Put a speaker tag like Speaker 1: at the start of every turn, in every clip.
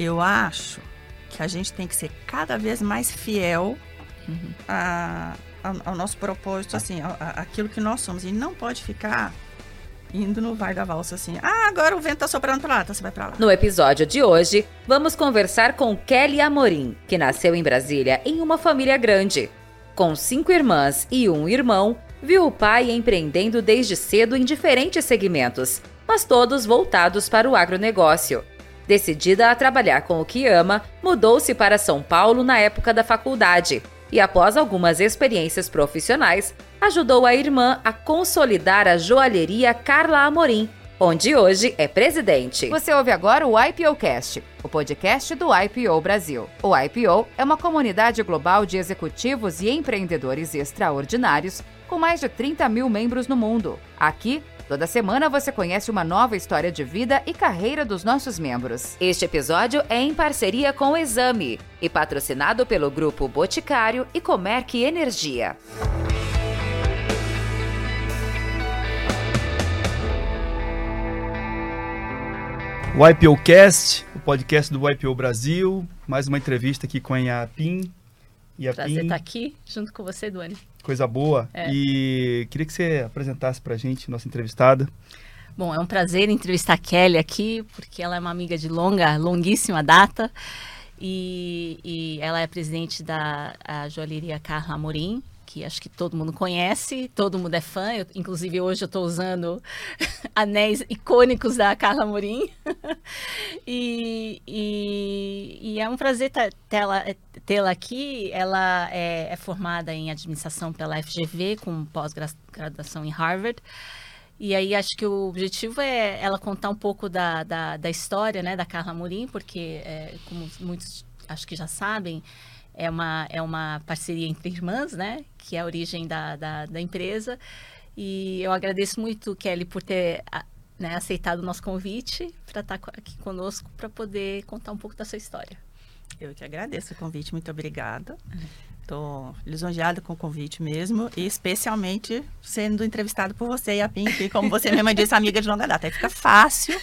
Speaker 1: Eu acho que a gente tem que ser cada vez mais fiel uhum. a, a, ao nosso propósito, assim, a, a, aquilo que nós somos. E não pode ficar indo no vai da valsa assim. Ah, agora o vento tá soprando pra lá, então você vai pra lá.
Speaker 2: No episódio de hoje, vamos conversar com Kelly Amorim, que nasceu em Brasília em uma família grande. Com cinco irmãs e um irmão, viu o pai empreendendo desde cedo em diferentes segmentos, mas todos voltados para o agronegócio. Decidida a trabalhar com o que ama, mudou-se para São Paulo na época da faculdade e, após algumas experiências profissionais, ajudou a irmã a consolidar a joalheria Carla Amorim, onde hoje é presidente. Você ouve agora o IPOcast, o podcast do IPO Brasil. O IPO é uma comunidade global de executivos e empreendedores extraordinários com mais de 30 mil membros no mundo. Aqui, Toda semana você conhece uma nova história de vida e carreira dos nossos membros. Este episódio é em parceria com o Exame e patrocinado pelo Grupo Boticário e Comerc Energia.
Speaker 3: O IPO Cast, o podcast do IPO Brasil. Mais uma entrevista aqui com a Yapim.
Speaker 4: Yapim. Prazer estar aqui junto com você, Duane.
Speaker 3: Coisa boa. É. E queria que você apresentasse para a gente, nossa entrevistada.
Speaker 4: Bom, é um prazer entrevistar a Kelly aqui, porque ela é uma amiga de longa, longuíssima data. E, e ela é presidente da joalheria Carla Amorim, que acho que todo mundo conhece, todo mundo é fã. Eu, inclusive, hoje eu estou usando anéis icônicos da Carla Morim. e, e, e, é um prazer tê-la tê aqui. Ela é, é, formada em administração pela FGV, com pós-graduação em Harvard. E aí acho que o objetivo é ela contar um pouco da, da, da história né, da Carla Morim, porque, é, como muitos acho que já sabem, é uma, é uma parceria entre irmãs, né? Que é a origem da, da, da empresa. E eu agradeço muito, Kelly, por ter né, aceitado o nosso convite para estar aqui conosco para poder contar um pouco da sua história.
Speaker 1: Eu que agradeço o convite, muito obrigada. Estou lisonjeada com o convite mesmo, e especialmente sendo entrevistado por você e a Pink, como você mesma disse, amiga de longa data. Aí fica fácil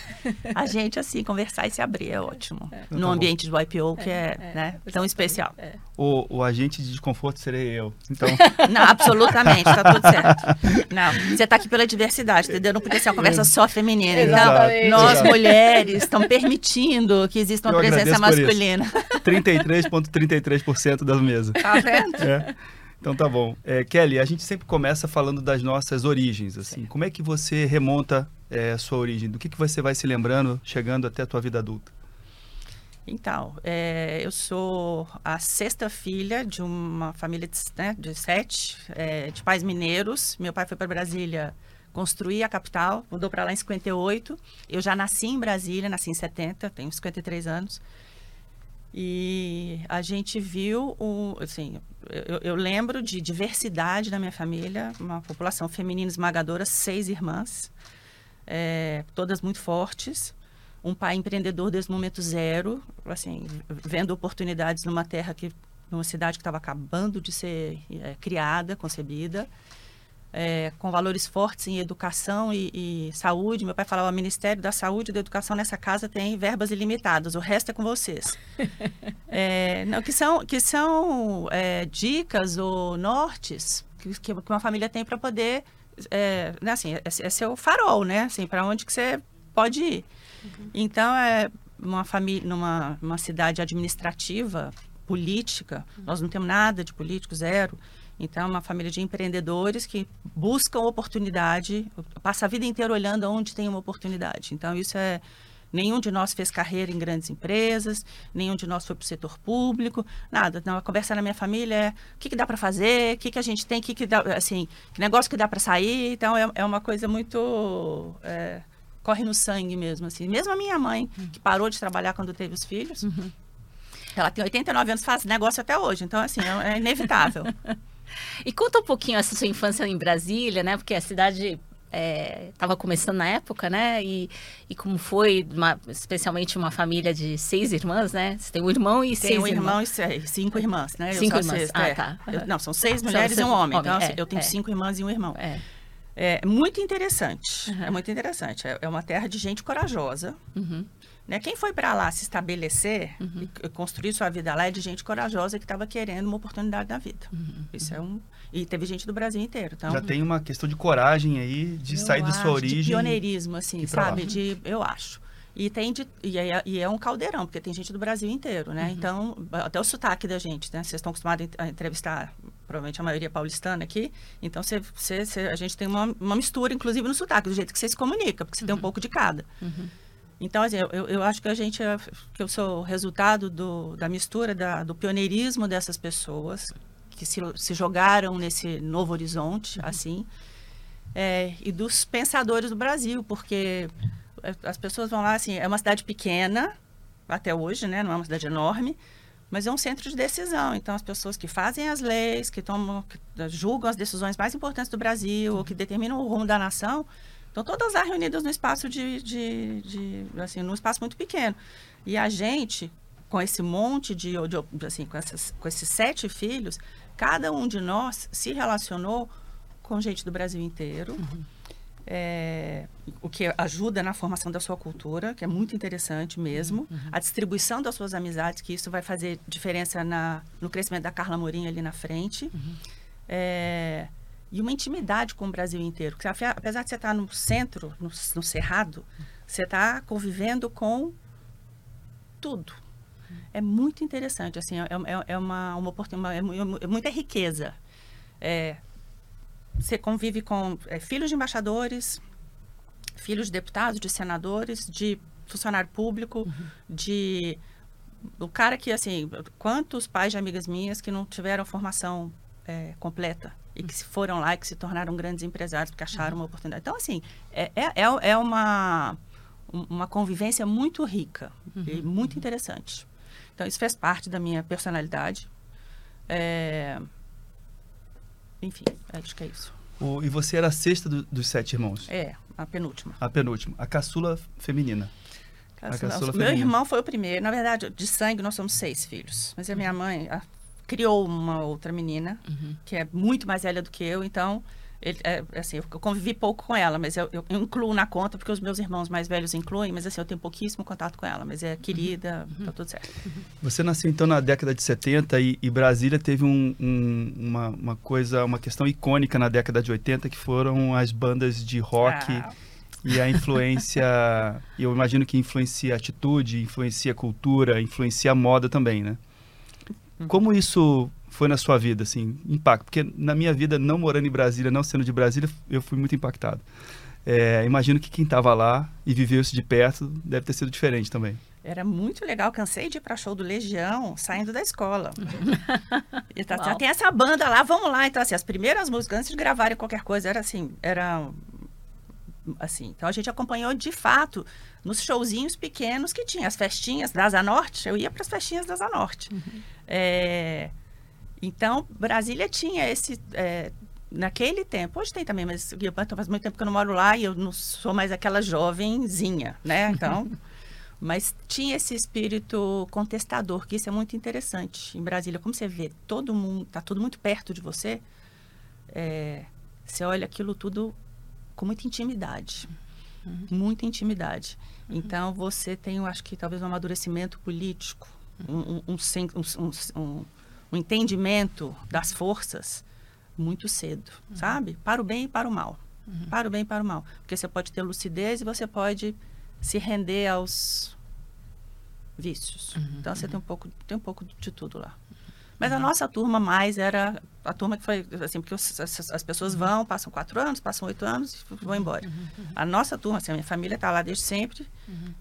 Speaker 1: a gente, assim, conversar e se abrir, é ótimo. É. No tá ambiente do IPO, que é, é, é né, tão especial. É.
Speaker 3: O, o agente de desconforto serei eu, então...
Speaker 1: Não, absolutamente, está tudo certo. Não, você está aqui pela diversidade, entendeu? Não podia ser uma conversa só feminina. Então, nós, mulheres, estamos permitindo que exista uma eu presença masculina.
Speaker 3: 33,33% ,33 da mesa.
Speaker 1: Tá vendo? É.
Speaker 3: Então tá bom. É, Kelly, a gente sempre começa falando das nossas origens, assim. Sim. Como é que você remonta é, a sua origem? Do que, que você vai se lembrando chegando até a tua vida adulta?
Speaker 1: Então, é, eu sou a sexta filha de uma família de, né, de sete, é, de pais mineiros. Meu pai foi para Brasília construir a capital, mudou para lá em 58. Eu já nasci em Brasília, nasci em 70, tenho 53 anos. E a gente viu, um, assim, eu, eu, lembro de diversidade na minha família, uma população feminina esmagadora, seis irmãs, é, todas muito fortes. Um pai empreendedor desde o momento zero, assim, vendo oportunidades numa terra que, numa cidade que estava acabando de ser é, criada, concebida é, com valores fortes em educação e, e, saúde. Meu pai falava: o Ministério da Saúde e da Educação nessa casa tem verbas ilimitadas, o resto é com vocês. é, não, que são, que são é, dicas ou nortes que, que uma família tem para poder. É, né, assim, é, é seu farol, né? Assim, para onde que você pode ir. Uhum. Então, é uma família, numa uma cidade administrativa, política, uhum. nós não temos nada de político, zero. Então, é uma família de empreendedores que buscam oportunidade, passa a vida inteira olhando onde tem uma oportunidade. Então, isso é. Nenhum de nós fez carreira em grandes empresas, nenhum de nós foi para o setor público, nada. Então, a conversa na minha família é o que, que dá para fazer, o que, que a gente tem, que, que dá, assim, que negócio que dá para sair. Então, é, é uma coisa muito. É, corre no sangue mesmo. Assim. Mesmo a minha mãe, que parou de trabalhar quando teve os filhos, uhum. ela tem 89 anos, faz negócio até hoje. Então, assim, é, é inevitável.
Speaker 4: E conta um pouquinho essa sua infância em Brasília, né? Porque a cidade estava é, começando na época, né? E, e como foi, uma, especialmente uma família de seis irmãs, né? Você tem um irmão e tem seis
Speaker 1: um irmão
Speaker 4: e
Speaker 1: seis, cinco irmãs, né?
Speaker 4: Cinco irmãs, seis, ah,
Speaker 1: é.
Speaker 4: tá.
Speaker 1: Eu, não, são seis mulheres e um homem. homem então, assim, é, eu tenho é. cinco irmãs e um irmão. É. É muito interessante. É muito interessante. É, é uma terra de gente corajosa.
Speaker 4: Uhum.
Speaker 1: Né? Quem foi para lá se estabelecer e c- construir sua vida lá é de gente corajosa que estava querendo uma oportunidade na vida. Isso é um. E teve gente do Brasil inteiro. Então,
Speaker 3: Já tem uma questão de coragem aí, de
Speaker 1: eu
Speaker 3: sair da
Speaker 1: acho,
Speaker 3: sua origem.
Speaker 1: De pioneirismo, assim,
Speaker 3: lá.
Speaker 1: sabe? De, eu acho. E tem de, e, é, e é um caldeirão, porque tem gente do Brasil inteiro, né? Então, até o sotaque da gente, né? Vocês estão acostumados a entrevistar, provavelmente a maioria paulistana aqui. Então, você, você, você- a gente tem uma, uma mistura, inclusive, no sotaque, do jeito que você se comunica, porque você tem um pouco de cada. Então, assim, eu, eu- acho que a gente, é- que eu sou resultado do, da mistura, da, do pioneirismo dessas pessoas que se, se jogaram nesse novo horizonte, assim, é, e dos pensadores do Brasil, porque é, as pessoas vão lá, assim, é uma cidade pequena, até hoje, né, não é uma cidade enorme, mas é um centro de decisão. Então, as pessoas que fazem as leis, que tomam, que julgam as decisões mais importantes do Brasil, ou que determinam o rumo da nação, estão todas lá reunidas no espaço de, de, de assim, num espaço muito pequeno. E a gente, com esse monte de, de assim, com, essas, com esses sete filhos, cada um de nós se relacionou com gente do Brasil inteiro. É, o que ajuda na formação da sua cultura, que é muito interessante mesmo. A distribuição das suas amizades, que isso vai fazer diferença na, no crescimento da Carla Morim ali na frente. É, e uma intimidade com o Brasil inteiro. Porque, apesar de você estar no centro, no, no Cerrado, você está convivendo com tudo. É muito interessante, assim, é, é- é uma, uma oportunidade, é, mu- é muita riqueza. É, você convive com é, filhos de embaixadores, filhos de deputados, de senadores, de funcionário público, de o cara que assim, quantos pais de amigas minhas que não tiveram formação é, completa e que se foram lá e que se tornaram grandes empresários porque acharam uma oportunidade. Então assim, é, é, é- é uma um- uma convivência muito rica e muito interessante. Então isso fez parte da minha personalidade. É, enfim, acho que é isso.
Speaker 3: O- e você era a sexta do- dos sete irmãos.
Speaker 1: É, a penúltima.
Speaker 3: A penúltima. A caçula feminina.
Speaker 1: Caçula-
Speaker 3: caçula
Speaker 1: Meu
Speaker 3: feminina.
Speaker 1: irmão foi o primeiro. Na verdade, de sangue, nós somos seis filhos. Mas a minha mãe a- criou uma outra menina, que é muito mais velha do que eu. Então, ele, é, assim, eu convivi pouco com ela, mas eu, eu incluo na conta, porque os meus irmãos mais velhos incluem. Mas, assim, eu tenho pouquíssimo contato com ela. Mas é querida, tá tudo certo.
Speaker 3: Você nasceu então na década de 70 e, e Brasília teve um- um- uma, uma coisa, uma questão icônica na década de 80 que foram as bandas de rock
Speaker 1: Ah,
Speaker 3: e a influência. eu imagino que influencia a atitude, influencia a cultura, influencia a moda também, né? Como isso foi na sua vida, assim, impacto? Porque na minha vida, não morando em Brasília, não sendo de Brasília, eu fui muito impactado. É, imagino que quem estava lá e viveu isso de perto deve ter sido diferente também.
Speaker 1: Era muito legal, cansei de ir para show do Legião saindo da escola. e tá,
Speaker 4: Uau.
Speaker 1: tem essa banda lá, vamos lá. Então, assim, as primeiras músicas, antes de gravarem qualquer coisa, era assim, era assim. Então a gente acompanhou de fato nos showzinhos pequenos que tinha, as festinhas da Asa Norte, eu ia para as festinhas da Asa Norte. É, então, Brasília tinha esse. é, naquele tempo, hoje tem também, mas faz muito tempo que eu não moro lá e eu não sou mais aquela jovenzinha, né? Então. Mas tinha esse espírito contestador, que isso é muito interessante. Em Brasília, como você vê, todo mundo, tá tudo muito perto de você, é, você olha aquilo tudo com muita intimidade. Muita intimidade. Então, você tem, eu acho que talvez um amadurecimento político, um, um, um um- entendimento das forças muito cedo, sabe? Para o bem e para o mal. Para o bem e para o mal. Porque você pode ter lucidez e você pode se render aos vícios. Então você tem um pouco, tem um pouco de tudo lá. Mas a nossa turma mais era a turma que foi assim, porque os- as, as pessoas vão, passam quatro anos, passam oito anos e vão embora. A nossa turma, assim, a minha família está lá desde sempre.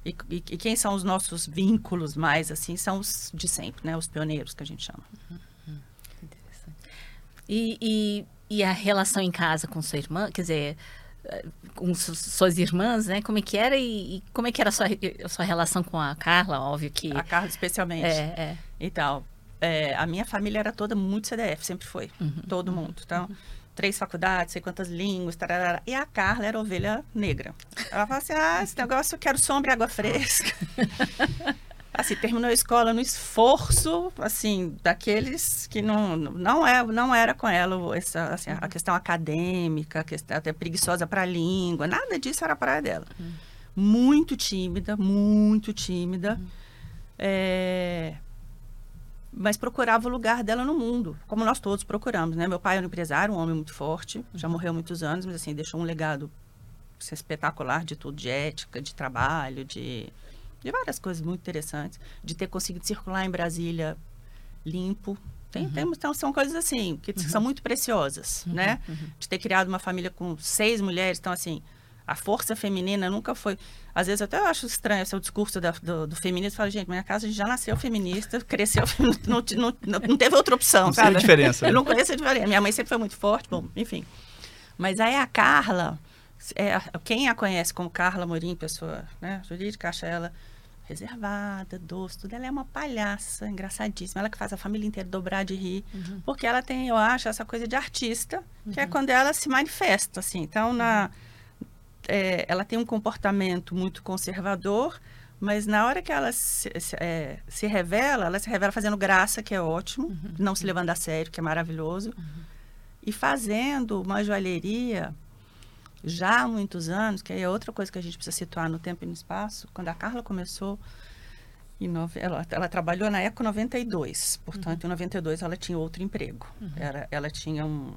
Speaker 1: E, e- e quem são os nossos vínculos mais assim são os de sempre, né? Os pioneiros que a gente chama.
Speaker 4: E, e, e a relação em casa com sua irmã, quer dizer, eh, com su- suas irmãs, né? Como é que era e, e como é que era a sua, a sua relação com a Carla? Óbvio que...
Speaker 1: A Carla especialmente.
Speaker 4: É, é.
Speaker 1: Então, é, a minha família era toda muito CDF, sempre foi. Todo mundo. Então, três faculdades, sei quantas línguas, tararara. E a Carla era ovelha negra. Ela falava assim, ah, esse negócio eu quero sombra e água fresca. assim, terminou a escola no esforço, assim, daqueles que não, não, é, não era com ela essa, assim, a questão acadêmica, a questão até preguiçosa para a língua, nada disso era para dela. Uhum. Muito tímida, muito tímida. Uhum. É, mas procurava o lugar dela no mundo, como nós todos procuramos, né? Meu pai era um empresário, um homem muito forte, já morreu há muitos anos, mas assim, deixou um legado espetacular de tudo, de ética, de trabalho, de, de várias coisas muito interessantes, de ter conseguido circular em Brasília limpo. Tem, uhum. temos, então, são coisas assim, que uhum. são muito preciosas, uhum. né? Uhum. De ter criado uma família com seis mulheres, então assim, a força feminina nunca foi. Às vezes até eu acho estranho esse o discurso da, do, do feminismo. Fala, gente, minha casa já nasceu feminista, cresceu, não, não, não, não teve outra opção,
Speaker 3: não
Speaker 1: sabe?
Speaker 3: a diferença.
Speaker 1: Eu não conheço a diferença. Minha mãe sempre foi muito forte, bom, enfim. Mas aí a Carla, é, quem a conhece como Carla Morim, pessoa né, jurídica, acha ela reservada, doce, tudo. Ela é uma palhaça, engraçadíssima. Ela que faz a família inteira dobrar de rir. Uhum. Porque ela tem, eu acho, essa coisa de artista, uhum. que é uhum. quando ela se manifesta, assim. Então, na é, ela tem um comportamento muito conservador, mas na hora que ela se, se, é, se revela, ela se revela fazendo graça, que é ótimo, uhum. não se levando a sério, que é maravilhoso, uhum. e fazendo uma joalheria já há muitos anos, que é outra coisa que a gente precisa situar no tempo e no espaço. Quando a Carla começou, nove, ela, ela, trabalhou na Eco 92, portanto, uhum. em 92 ela tinha outro emprego. Uhum. Era, ela tinha um.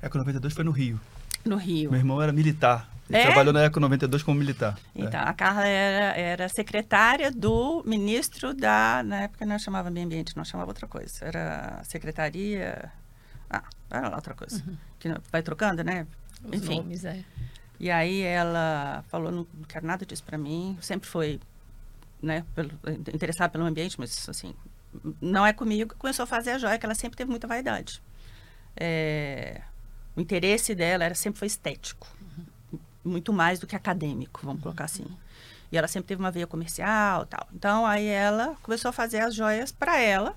Speaker 3: Eco 92 foi no Rio.
Speaker 1: No Rio.
Speaker 3: Meu irmão era militar. Ele é? trabalhou na Eco 92 como militar.
Speaker 1: É. Então, é. a Carla era, era secretária do ministro da. Na época não chamava meio ambiente, não chamava outra coisa. Era secretaria. Ah, era lá outra coisa. Uhum. Que vai trocando, né?
Speaker 4: Os Enfim. Nomes, é.
Speaker 1: E aí ela falou: não, não quero nada disso para mim. Sempre foi né, pelo, interessada pelo ambiente, mas assim, não é comigo. Começou a fazer a joia, que ela sempre teve muita vaidade. É, o interesse dela era sempre foi estético muito mais do que acadêmico, vamos uhum. colocar assim. E ela sempre teve uma veia comercial tal. Então, aí ela começou a fazer as joias para ela.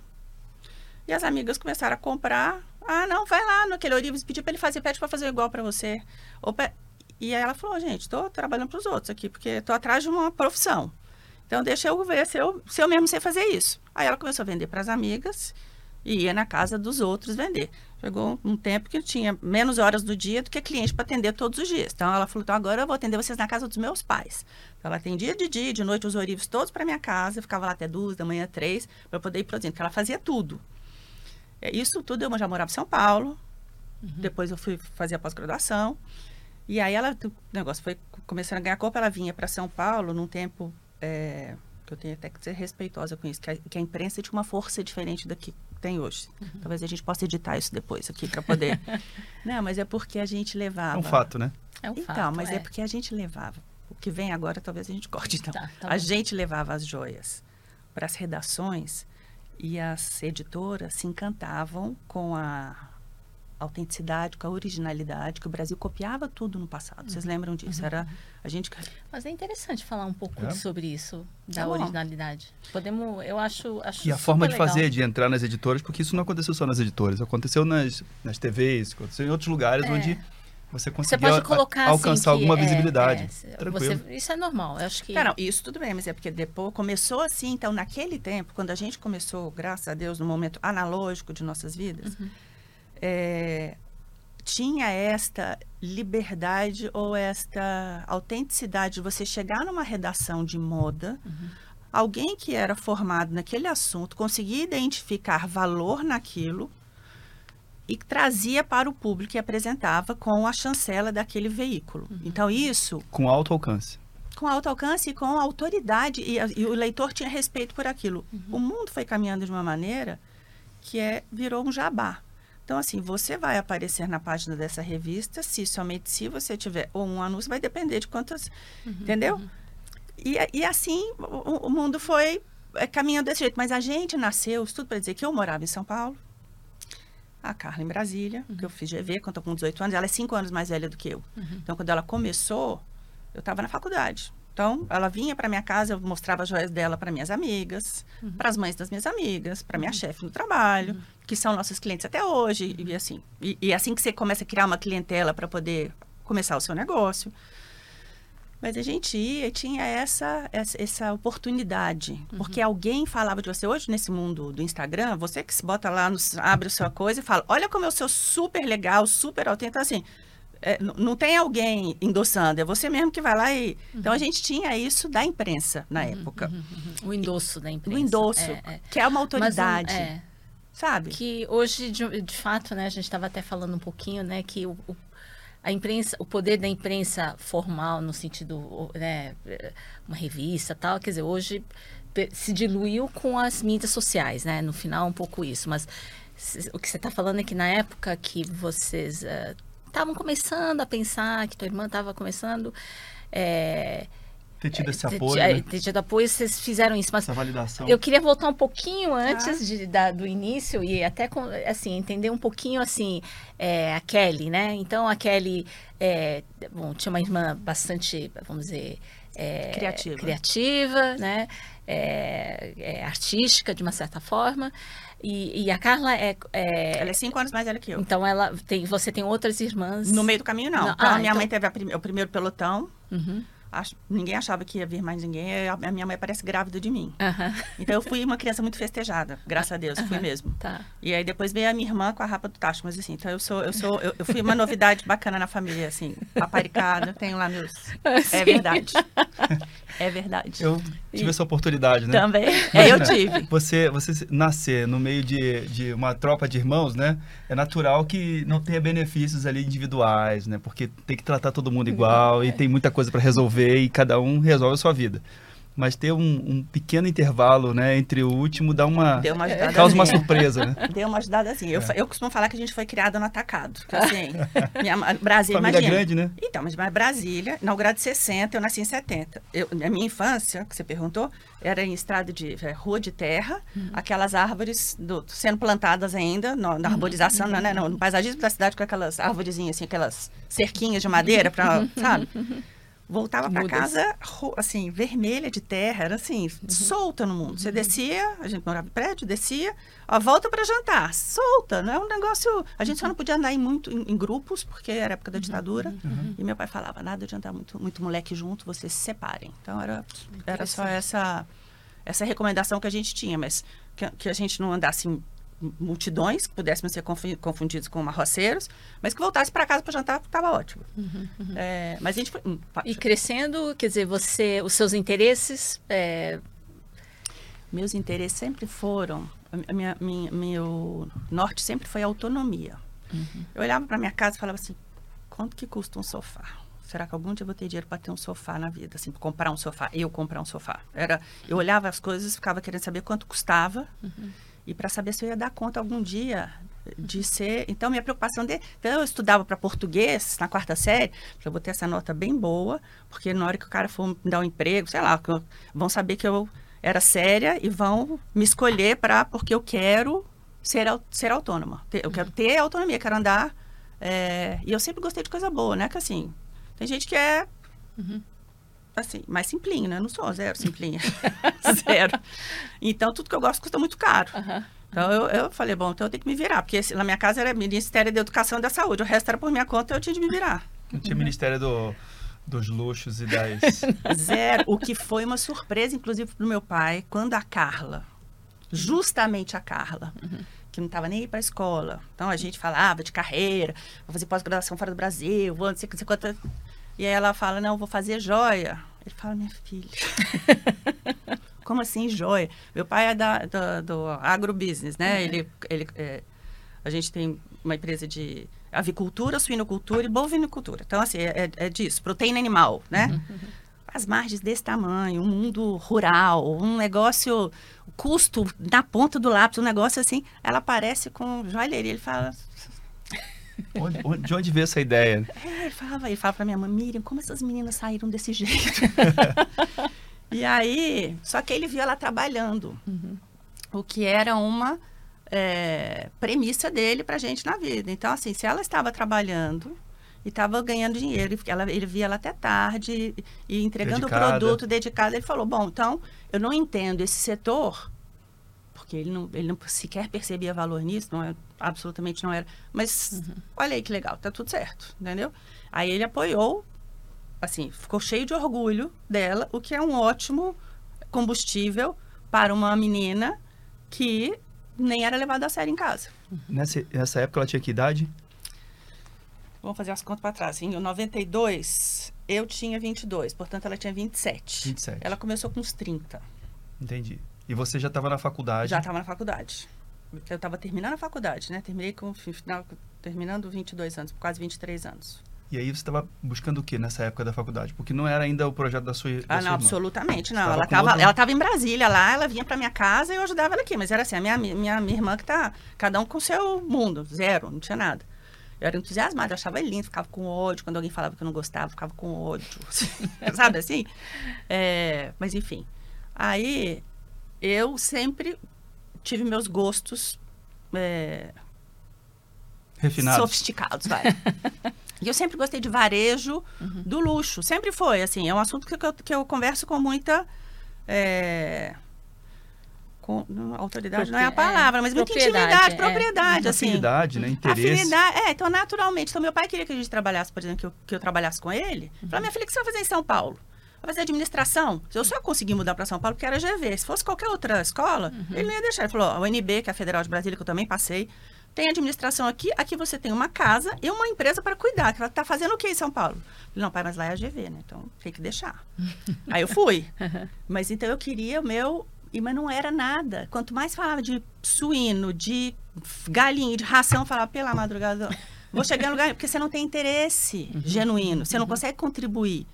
Speaker 1: E as amigas começaram a comprar. Ah, não, vai lá naquele Orives, pedir para ele fazer, pede para fazer igual para você. E aí ela falou, gente, estou trabalhando para os outros aqui, porque estou atrás de uma profissão. Então, deixa eu ver se eu, se eu mesmo sei fazer isso. Aí ela começou a vender para as amigas e ia na casa dos outros vender. Chegou um tempo que tinha menos horas do dia do que cliente para atender todos os dias. Então ela falou: então agora eu vou atender vocês na casa dos meus pais. Então ela atendia de dia, de noite os orivos todos para minha casa, ficava lá até duas da manhã, três, para poder ir produzindo, porque ela fazia tudo. É, isso tudo eu já morava em São Paulo, uhum. depois eu fui fazer a pós-graduação. E aí ela, o negócio foi começando a ganhar corpo, ela vinha para São Paulo num tempo. É, que eu tenho até que ser respeitosa com isso, que a, que a imprensa tinha uma força diferente da que tem hoje. Uhum. Talvez a gente possa editar isso depois aqui para poder. Não, mas é porque a gente levava.
Speaker 3: É um fato, né?
Speaker 1: É um então, fato, mas é. é. porque a gente levava. O que vem agora, talvez a gente corte. Então, tá, tá a gente levava as joias para as redações e as editoras se encantavam com a autenticidade, com a originalidade, que o Brasil copiava tudo no passado. Vocês uhum. lembram disso? Uhum. Era a gente.
Speaker 4: Mas é interessante falar um pouco é. sobre isso da tá originalidade. Podemos, eu acho, acho
Speaker 3: E a forma de fazer, de entrar nas editoras, porque isso não aconteceu só nas editoras, aconteceu nas, nas TVs, aconteceu em outros lugares é. onde você
Speaker 4: colocar,
Speaker 3: assim, alcançar
Speaker 4: assim,
Speaker 3: alguma visibilidade.
Speaker 4: É, você, isso é normal, eu acho que...
Speaker 1: Não, isso tudo bem, mas é porque depois começou assim, então naquele tempo, quando a gente começou, graças a Deus, no momento analógico de nossas vidas, uhum é, tinha esta liberdade ou esta autenticidade de você chegar numa redação de moda, uhum. alguém que era formado naquele assunto conseguia identificar valor naquilo e trazia para o público e apresentava com a chancela daquele veículo. Uhum. Então isso
Speaker 3: com alto alcance.
Speaker 1: Com alto alcance e com autoridade e, e o leitor tinha respeito por aquilo. Uhum. O mundo foi caminhando de uma maneira que é virou um jabá. Então, assim, você vai aparecer na página dessa revista se somente se você tiver ou um anúncio, vai depender de quantas, uhum, entendeu? Uhum. E, e assim, o, o mundo foi é, caminhando desse jeito. Mas a gente nasceu, tudo para dizer que eu morava em São Paulo, a Carla em Brasília, uhum. que eu fiz GV quando eu com 18 anos, ela é 5 anos mais velha do que eu. Uhum. Então, quando ela começou, eu estava na faculdade. Então, ela vinha para minha casa, eu mostrava as joias dela para minhas amigas, uhum. para as mães das minhas amigas, para minha uhum. chefe no trabalho, uhum. que são nossos clientes até hoje, e assim. E, e assim que você começa a criar uma clientela para poder começar o seu negócio. Mas a gente ia e tinha essa, essa, essa oportunidade. Uhum. Porque alguém falava de você hoje nesse mundo do Instagram, você que se bota lá, no, abre a sua coisa e fala: Olha como eu sou super legal, super autêntico. Então, assim, é, não tem alguém endossando, é você mesmo que vai lá e. Uhum. Então a gente tinha isso da imprensa na uhum, época.
Speaker 4: Uhum, uhum. o endosso da imprensa.
Speaker 1: O endosso, é, é. que é uma autoridade. Mas, é, sabe?
Speaker 4: Que hoje, de, de, fato, né, a gente estava até falando um pouquinho, né, que o, o a imprensa, o poder da imprensa formal no sentido, né, uma revista tal, quer dizer, hoje se diluiu com as mídias sociais, né? No final um pouco isso, mas o que você está falando é que na época que vocês estavam começando a pensar, que tua irmã estava começando é,
Speaker 3: ter tido esse apoio. Ter,
Speaker 4: né? ter tido apoio, vocês fizeram isso. Mas
Speaker 3: Essa validação.
Speaker 4: eu queria voltar um pouquinho antes ah. de, da, do início e até assim, entender um pouquinho assim, é, a Kelly, né? Então a Kelly é, bom, tinha uma irmã bastante, vamos dizer,
Speaker 1: é, criativa.
Speaker 4: criativa, né? É, é, artística de uma certa forma. E, e a Carla é,
Speaker 1: é, Ela é cinco anos mais velha que eu.
Speaker 4: Então ela tem, você tem outras irmãs.
Speaker 1: No meio do caminho, não. não. Então, ah, minha então... mãe teve prim... o primeiro pelotão. Uhum ach, ninguém achava que ia vir mais ninguém. A, a minha mãe parece grávida de mim. Então eu fui uma criança muito festejada, graças a Deus, fui mesmo.
Speaker 4: Tá.
Speaker 1: E aí depois veio a minha irmã com a rapa do tacho, mas assim, então eu sou, eu sou, eu, eu fui uma novidade bacana na família, assim, paparicada, tenho lá meus. É verdade. É verdade.
Speaker 3: Eu tive e... essa oportunidade, né?
Speaker 1: Também. É, eu tive.
Speaker 3: Você, você nascer no meio de, de uma tropa de irmãos, né? É natural que não tenha benefícios ali individuais, né? Porque tem que tratar todo mundo igual é. e tem muita coisa para resolver e cada um resolve a sua vida mas ter um, um, pequeno intervalo, né, entre o último dá uma,
Speaker 1: Deu uma
Speaker 3: causa uma surpresa, né?
Speaker 1: Deu uma ajudada assim. Eu, é. eu costumo falar que a gente foi criada no atacado, assim, minha, Brasília,
Speaker 3: Família
Speaker 1: imagina.
Speaker 3: grande, né?
Speaker 1: Então, mas Brasília, inaugurada de 60, eu nasci em 70. Eu, a minha infância, que você perguntou, era em estrada de é, rua de terra, uhum. aquelas árvores do, sendo plantadas ainda no, na arborização, uhum. né, no, no paisagismo da cidade com aquelas árvorezinhas assim, aquelas cerquinhas de madeira para, sabe? Voltava para casa assim vermelha de terra era assim uhum. solta no mundo você uhum. descia a gente morava em prédio descia a volta para jantar solta não é um negócio a gente só não podia andar em muito em, em grupos porque era época da uhum. ditadura uhum. e meu pai falava nada de andar muito muito moleque junto vocês se separem então era era só essa essa recomendação que a gente tinha mas que, que a gente não andasse multidões, que pudéssemos ser confundidos com marroceiros, mas que voltasse para casa para jantar, estava ótimo. Uhum, uhum. É, mas a gente foi... Hum,
Speaker 4: e crescendo, quer dizer, você, os seus interesses... É...
Speaker 1: Meus interesses sempre foram... A minha, minha, meu norte sempre foi a autonomia. Uhum. Eu olhava para minha casa e falava assim, quanto que custa um sofá? Será que algum dia eu vou ter dinheiro para ter um sofá na vida? Assim, comprar um sofá, eu comprar um sofá. Era, eu olhava as coisas, ficava querendo saber quanto custava. Uhum e para saber se eu ia dar conta algum dia de ser. Então, minha preocupação. De... Então, eu estudava para português na quarta série, eu vou ter essa nota bem boa, porque na hora que o cara for me dar um emprego, sei lá, vão saber que eu era séria e vão me escolher para porque eu quero ser, ser autônoma. Eu quero ter autonomia, quero andar. É... e eu sempre gostei de coisa boa, né? Que assim, tem gente que é. Uhum assim, mais simplinho, né? Eu não sou zero simplinha. zero. Então, tudo que eu gosto custa muito caro. Uhum. Então, eu, eu falei, bom, então eu tenho que me virar. Porque na minha casa era Ministério da Educação e da Saúde. O resto era por minha conta, eu tinha de me virar.
Speaker 3: Não tinha Ministério do, dos luxos e das...
Speaker 1: Zero. O que foi uma surpresa, inclusive, para o meu pai, quando a Carla, justamente a Carla... Uhum que não estava nem aí para a escola. Então a gente falava de carreira, vou fazer pós-graduação fora do Brasil, vou não sei, não sei quanto. E aí ela fala, não, vou fazer joia. Ele fala, minha filha. Como assim joia? Meu pai é da, do, do agrobusiness, né? Uhum. Ele, ele, é, a gente tem uma empresa de avicultura, suinocultura e bovinocultura. Então, assim, é, é disso, proteína animal, né? Uhum. As margens desse tamanho, um mundo rural, um negócio, custo na ponta do lápis, um negócio assim, ela aparece com joalheria. Ele fala,
Speaker 3: Onde, onde, de onde veio essa ideia?
Speaker 1: É, ele falava, ele falava pra minha mãe, Miriam, como essas meninas saíram desse jeito? e aí, só que ele viu ela trabalhando, uhum. o que era uma é, premissa dele pra gente na vida. Então, assim, se ela estava trabalhando e estava ganhando dinheiro, ela, ele via ela até tarde e entregando o produto dedicado, ele falou, bom, então, eu não entendo esse setor porque ele não, ele não sequer percebia valor nisso, não é, absolutamente não era. Mas uhum. olha aí que legal, tá tudo certo, entendeu? Aí ele apoiou assim, ficou cheio de orgulho dela, o que é um ótimo combustível para uma menina que nem era levada a sério em casa.
Speaker 3: Nessa, nessa época ela tinha que idade?
Speaker 1: Vamos fazer as contas para trás. Em 92, eu tinha 22, portanto ela tinha 27.
Speaker 3: 27.
Speaker 1: Ela começou com uns 30.
Speaker 3: Entendi. E você já estava na faculdade?
Speaker 1: Já estava na faculdade. Eu estava terminando a faculdade, né? Terminei com final, terminando 22 anos, quase 23 anos.
Speaker 3: E aí você estava buscando o que nessa época da faculdade? Porque não era ainda o projeto da sua, da
Speaker 1: ah,
Speaker 3: sua
Speaker 1: não,
Speaker 3: irmã.
Speaker 1: absolutamente não. Ela estava
Speaker 3: outra-
Speaker 1: ela tava em Brasília lá, ela vinha para minha casa e eu ajudava ela aqui. Mas era assim, a minha, minha, minha irmã que tá, cada um com seu mundo, zero, não tinha nada. Eu era entusiasmada, eu achava lindo, ficava com ódio. Quando alguém falava que eu não gostava, eu ficava com ódio. Sabe assim? É, mas enfim. Aí eu sempre tive meus gostos é,
Speaker 3: Refinado.
Speaker 1: sofisticados, vai. e eu sempre gostei de varejo do luxo. Sempre foi, assim. É um assunto que eu, que eu converso com muita... é, com, não, autoridade não é a
Speaker 4: Propri- é,
Speaker 1: palavra, mas muita intimidade,
Speaker 4: é.
Speaker 1: propriedade, assim.
Speaker 3: Afinidade, né? Interesse.
Speaker 1: Afinidade, é, então naturalmente. Então, meu pai queria que a gente trabalhasse, por exemplo, que eu, que eu trabalhasse com ele.
Speaker 3: Uhum.
Speaker 1: Falou, minha filha, o que você vai fazer em São Paulo? Vai fazer administração? Eu só consegui mudar para São Paulo porque era GV. Se fosse qualquer outra escola,
Speaker 3: Uhum.
Speaker 1: ele não ia deixar. Ele falou, ó, a UNB, que é a Federal de Brasília, que eu também passei, tem administração aqui. Aqui você tem uma casa e uma empresa para cuidar. Que ela tá fazendo o que em São Paulo? Falei, não, pai, mas lá é a GV, né? Então tem que deixar. Aí eu fui. Mas então eu queria o meu. Mas não era nada. Quanto mais falava de suíno, de galinha, de ração, eu falava, pela madrugada. Vou chegar em lugar. Porque você não tem interesse genuíno. Você não consegue contribuir.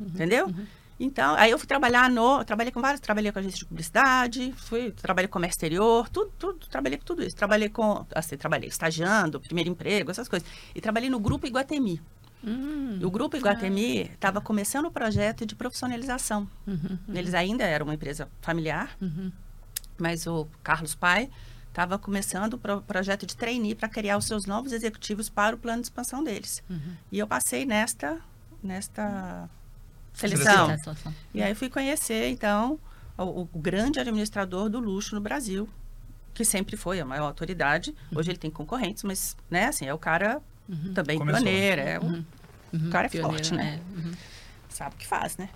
Speaker 1: Entendeu? Então, aí eu fui trabalhar no. Trabalhei com vários, trabalhei com agência de publicidade, fui, trabalhei com comércio exterior, tudo, tudo, trabalhei com tudo isso. Trabalhei com. Assim, trabalhei estagiando, primeiro emprego, essas coisas. E trabalhei no Grupo Iguatemi.
Speaker 4: Hum,
Speaker 1: o Grupo Iguatemi estava começando o projeto de profissionalização. Eles ainda eram uma empresa familiar,
Speaker 4: uhum.
Speaker 1: mas o Carlos Pai estava começando o pro- projeto de trainee para criar os seus novos executivos para o plano de expansão deles.
Speaker 4: Uhum.
Speaker 1: E eu passei nesta, nesta
Speaker 3: Seleção.
Speaker 1: seleção. E aí fui conhecer, então, o, o grande administrador do luxo no Brasil, que sempre foi a maior autoridade. Hoje ele tem concorrentes, mas, né, assim, é o cara também
Speaker 3: Começou.
Speaker 1: pioneiro, é o,
Speaker 4: Uhum.
Speaker 1: o cara é
Speaker 4: Pioneiro,
Speaker 1: forte, né?
Speaker 4: é, uhum.
Speaker 1: Sabe o que faz, né?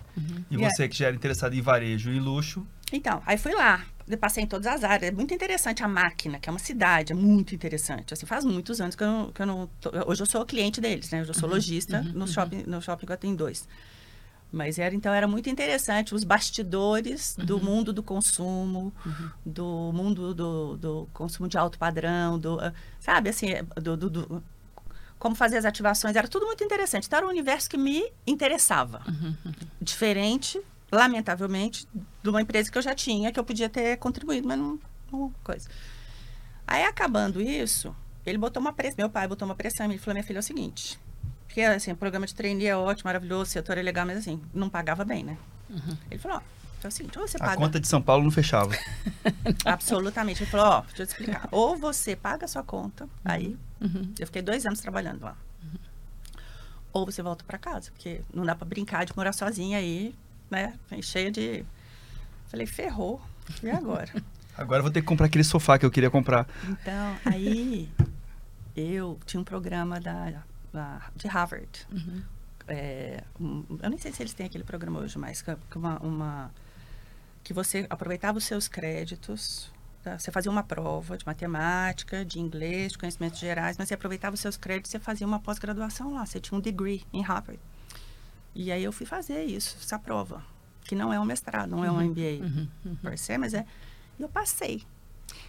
Speaker 3: E
Speaker 1: E é-
Speaker 3: você que já era interessado em varejo e luxo,
Speaker 1: Então, aí fui lá, eu passei em todas as áreas. É muito interessante a máquina, que é uma cidade, é muito interessante. Assim, faz muitos anos que eu não. Que eu não tô- hoje eu sou cliente deles, né? Hoje eu sou lojista no shopping, no shopping que eu tenho dois. Mas era, então, era muito interessante os bastidores do mundo do consumo, do mundo do, do consumo de alto padrão, do, ah, sabe, assim, é, do, do- do- como fazer as ativações, era tudo muito interessante. Então, era um universo que me interessava. Diferente, lamentavelmente, de uma empresa que eu já tinha, que eu podia ter contribuído, mas não, não coisa. Aí, acabando isso, ele botou uma pressão, meu pai botou uma pressão mim, ele falou, minha filha, é o seguinte, porque, assim, o programa de trainee é ótimo, maravilhoso, o setor é legal, mas, assim, não pagava bem, né? Ele falou, ó, então é o seguinte, ou você
Speaker 3: a
Speaker 1: paga...
Speaker 3: conta de São Paulo não fechava.
Speaker 1: Absolutamente. Ele falou, ó, deixa eu te explicar. Ou você paga a sua conta, aí
Speaker 4: Uhum.
Speaker 1: eu fiquei dois anos trabalhando lá. Ou você volta para casa, porque não dá para brincar de morar sozinha aí, né? Cheia de. Falei, ferrou. E agora?
Speaker 3: Agora eu vou ter que comprar aquele sofá que eu queria comprar.
Speaker 1: então, aí eu tinha um programa da- de Harvard.
Speaker 4: Uhum.
Speaker 1: É, um- eu nem sei se eles têm aquele programa hoje, mas que, uma, uma- que você aproveitava os seus créditos, tá? você fazia uma prova de matemática, de inglês, de conhecimentos gerais, mas você aproveitava os seus créditos e você fazia uma pós-graduação lá, você tinha um degree em Harvard. E aí eu fui fazer isso, essa prova, que não é um mestrado, não é um MBA
Speaker 4: Uhum. Uhum.
Speaker 1: per se, mas é. E eu passei.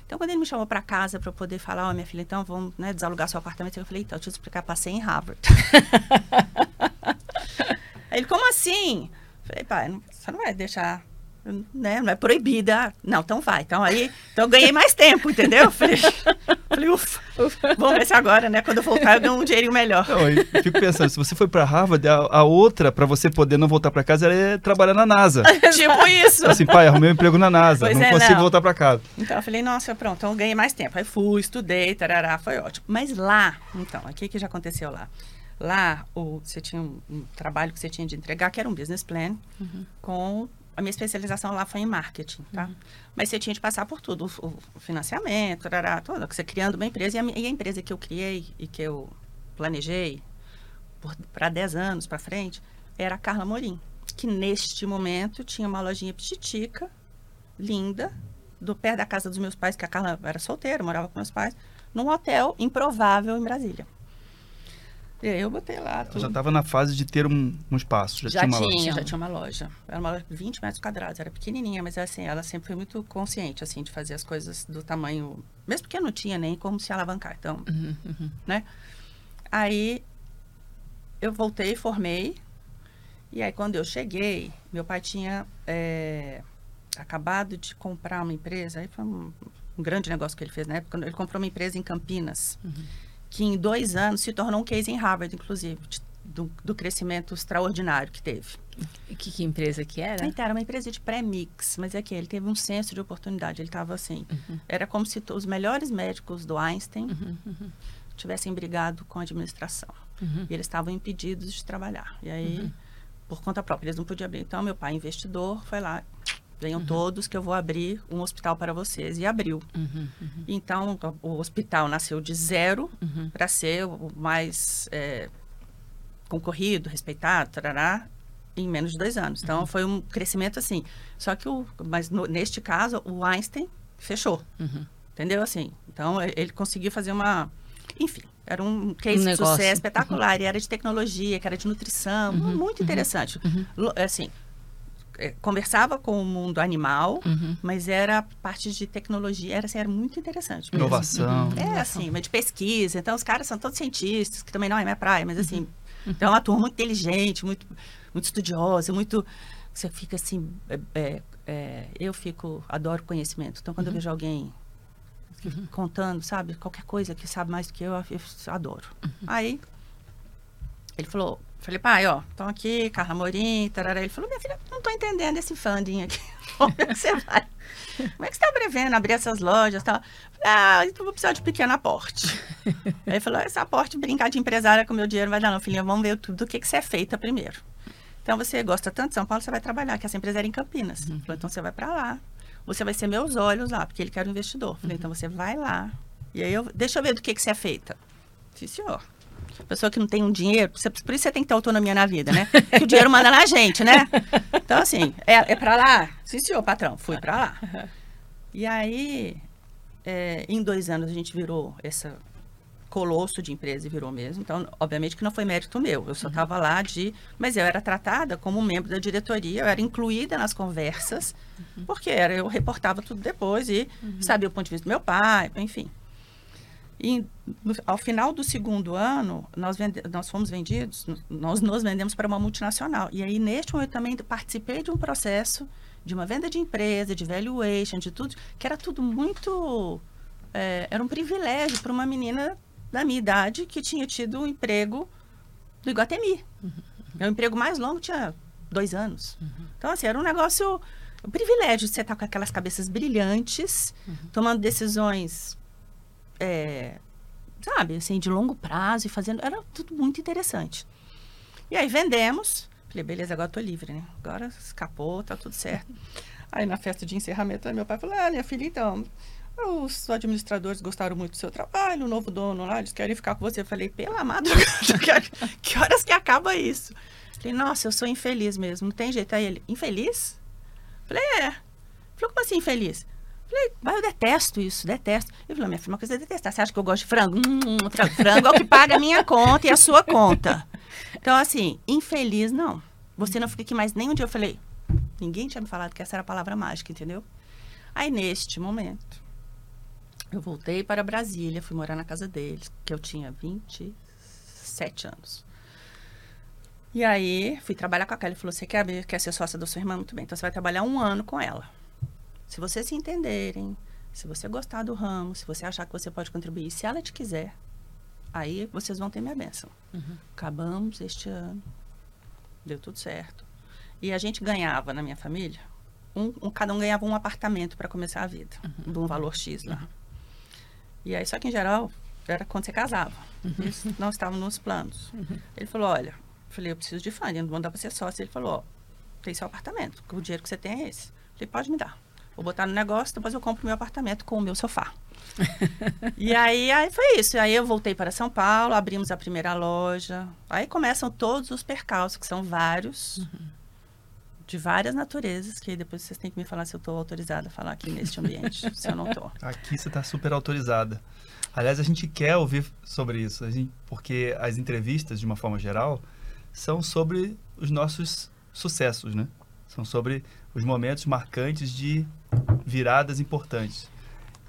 Speaker 1: Então, quando ele me chamou para casa para poder falar, ó, minha filha, então vamos né, desalugar seu apartamento, eu falei, então, deixa eu te explicar, passei em Harvard. Ele, como assim? Eu falei, pai, você não vai deixar, né? Não é proibida. Não, então vai. Então aí, então eu ganhei mais tempo, entendeu? Eu Falei, falei ufa, vamos ver se agora, né? Quando eu voltar, eu ganho um dinheirinho melhor.
Speaker 3: Não, eu fico pensando, se você foi para Harvard, a, a outra, para você poder não voltar para casa, era trabalhar na NASA.
Speaker 1: tipo isso.
Speaker 3: Assim, pai, arrumei um emprego na NASA,
Speaker 1: Pois
Speaker 3: não
Speaker 1: é,
Speaker 3: consigo
Speaker 1: não.
Speaker 3: voltar para casa.
Speaker 1: Então eu falei, nossa, pronto, então eu ganhei mais tempo. Aí fui, estudei, tarará, foi ótimo. Mas lá, então, o que, que já aconteceu lá? Lá, o, você tinha um, um trabalho que você tinha de entregar, que era um business plan, com. A minha especialização lá foi em marketing, tá? Mas você tinha de passar por tudo, o, o financiamento, tarará, tudo, você criando uma empresa. E a, e a empresa que eu criei e que eu planejei para 10 anos para frente, era a Carla Morim, que neste momento tinha uma lojinha pititica, linda, do pé da casa dos meus pais, que a Carla era solteira, morava com meus pais, num hotel improvável em Brasília. E aí eu botei lá tudo.
Speaker 3: já estava na fase de ter um, um espaço, já,
Speaker 1: Já
Speaker 3: tinha uma
Speaker 1: tinha,
Speaker 3: loja.
Speaker 1: já tinha uma loja. Era uma loja de 20 metros quadrados, era pequenininha, mas assim, ela sempre foi muito consciente, assim, de fazer as coisas do tamanho... Mesmo porque não tinha nem como se alavancar, então, né? Aí, eu voltei, formei, e aí quando eu cheguei, meu pai tinha é, acabado de comprar uma empresa, aí foi um, um grande negócio que ele fez na época, ele comprou uma empresa em Campinas, que em dois anos se tornou um case em Harvard, inclusive, do, do crescimento extraordinário que teve.
Speaker 4: Que, que empresa que era?
Speaker 1: Então, era uma empresa de pré-mix, mas é que ele teve um senso de oportunidade. Ele estava assim. Era como se os melhores médicos do Einstein tivessem brigado com a administração. E eles estavam impedidos de trabalhar. E aí, por conta própria, eles não podiam abrir. Então, meu pai, investidor, foi lá. Venham todos que eu vou abrir um hospital para vocês. E abriu. Então, o hospital nasceu de zero para ser o mais é, concorrido, respeitado, tarará, em menos de dois anos. Então, foi um crescimento assim. Só que, o, mas no- neste caso, o Einstein fechou. Entendeu? Assim, então, ele conseguiu fazer uma... Enfim, era um case
Speaker 4: Um
Speaker 1: de sucesso espetacular. E era de tecnologia, que era de nutrição. Muito interessante. Assim, conversava com o mundo animal, mas era parte de tecnologia. Era, assim, era muito interessante. mesmo.
Speaker 3: Inovação.
Speaker 1: É, assim, mas de pesquisa. Então, os caras são todos cientistas, que também não é minha praia, mas assim. Então, é uma turma muito inteligente, muito, muito estudiosa, muito. Você fica assim. é, é, é, eu fico. Adoro conhecimento. Então, quando eu vejo alguém contando, sabe, qualquer coisa que sabe mais do que eu, eu adoro. Aí, ele falou. Falei, pai, ó, estão aqui, Carla Morim, tarará. Ele falou, minha filha, não tô entendendo esse funding aqui. Como é que você vai? Como é que você está prevendo abrir essas lojas e tal? Falei, ah, então vou precisar de pequeno aporte. Aí ele falou, esse aporte, brincar de empresária com meu dinheiro, vai dar não, filhinha, vamos ver tudo do que, que você é feita primeiro. Então, você gosta tanto de São Paulo, você vai trabalhar, que essa empresa era em Campinas. Ele Falou, então você vai para lá. Você vai ser meus olhos lá, porque ele quer um investidor. Falei, então você vai lá. E aí, eu, deixa eu ver do que, que você é feita. Sim, senhor. Pessoa que não tem um dinheiro, você- por isso você tem que ter autonomia na vida, né? Que o dinheiro manda na gente, né? Então, assim, é, é para lá? Sim, senhor, patrão, fui para lá. E aí, é, em dois anos, a gente virou essa colosso de empresa e virou mesmo. Então, obviamente que não foi mérito meu. Eu só estava lá de. Mas eu era tratada como membro da diretoria, eu era incluída nas conversas, porque era, eu reportava tudo depois e sabia o ponto de vista do meu pai, enfim. E no- ao final do segundo ano, nós, vende, nós fomos vendidos, nós nos vendemos para uma multinacional. E aí, neste momento, também participei de um processo de uma venda de empresa, de valuation, de tudo, que era tudo muito. é, era um privilégio para uma menina da minha idade que tinha tido um emprego do Iguatemi. Meu emprego mais longo tinha dois anos. Então, assim, era um negócio. Um privilégio de você estar com aquelas cabeças brilhantes, tomando decisões é, sabe, assim, de longo prazo e fazendo. Era tudo muito interessante. E aí vendemos. Falei, beleza, agora tô livre, né? Agora escapou, tá tudo certo. Aí na festa de encerramento, meu pai falou: Ah, minha filha, então. Os administradores gostaram muito do seu trabalho, o novo dono lá, eles querem ficar com você. Eu falei, pela madrugada, que horas que acaba isso? Falei, nossa, eu sou infeliz mesmo, não tem jeito. Aí ele, infeliz? Falei, é. Falei, como assim infeliz? Falei, mas eu detesto isso, detesto. Ele falou, minha filha, uma coisa é detestar. Você acha que eu gosto de frango? Hum, fra- frango é o que paga a minha conta e a sua conta. Então, assim, infeliz, não. Você não fica aqui mais nem um dia. Eu falei, ninguém tinha me falado que essa era a palavra mágica, entendeu? Aí, neste momento, eu voltei para Brasília, fui morar na casa deles, que eu tinha 27 anos. E aí, fui trabalhar com a Kelly. Falou, você quer, quer ser sócia da sua irmã? Muito bem, então você vai trabalhar um ano com ela. Se vocês se entenderem, se você gostar do ramo, se você achar que você pode contribuir, se ela te quiser, aí vocês vão ter minha bênção. Acabamos este ano, deu tudo certo. E a gente ganhava na minha família, um, um- cada um ganhava um apartamento para começar a vida, de um valor X lá. E aí, só que em geral, era quando você casava. Isso não estava nos planos. Ele falou: olha, eu falei, eu preciso de funding, não vou dar para ser sócio. Ele falou: ó, tem seu apartamento, o dinheiro que você tem é esse. Eu falei, pode me dar. Vou botar no negócio, depois eu compro meu apartamento com o meu sofá. e aí, aí foi isso. Aí eu voltei para São Paulo, abrimos a primeira loja. Aí começam todos os percalços, que são vários, uhum. de várias naturezas, que depois vocês têm que me falar se eu estou autorizada a falar aqui neste ambiente, se eu não estou.
Speaker 3: Aqui você está super autorizada. Aliás, a gente quer ouvir sobre isso, gente, porque as entrevistas, de uma forma geral, são sobre os nossos sucessos, né? São sobre os momentos marcantes de viradas importantes.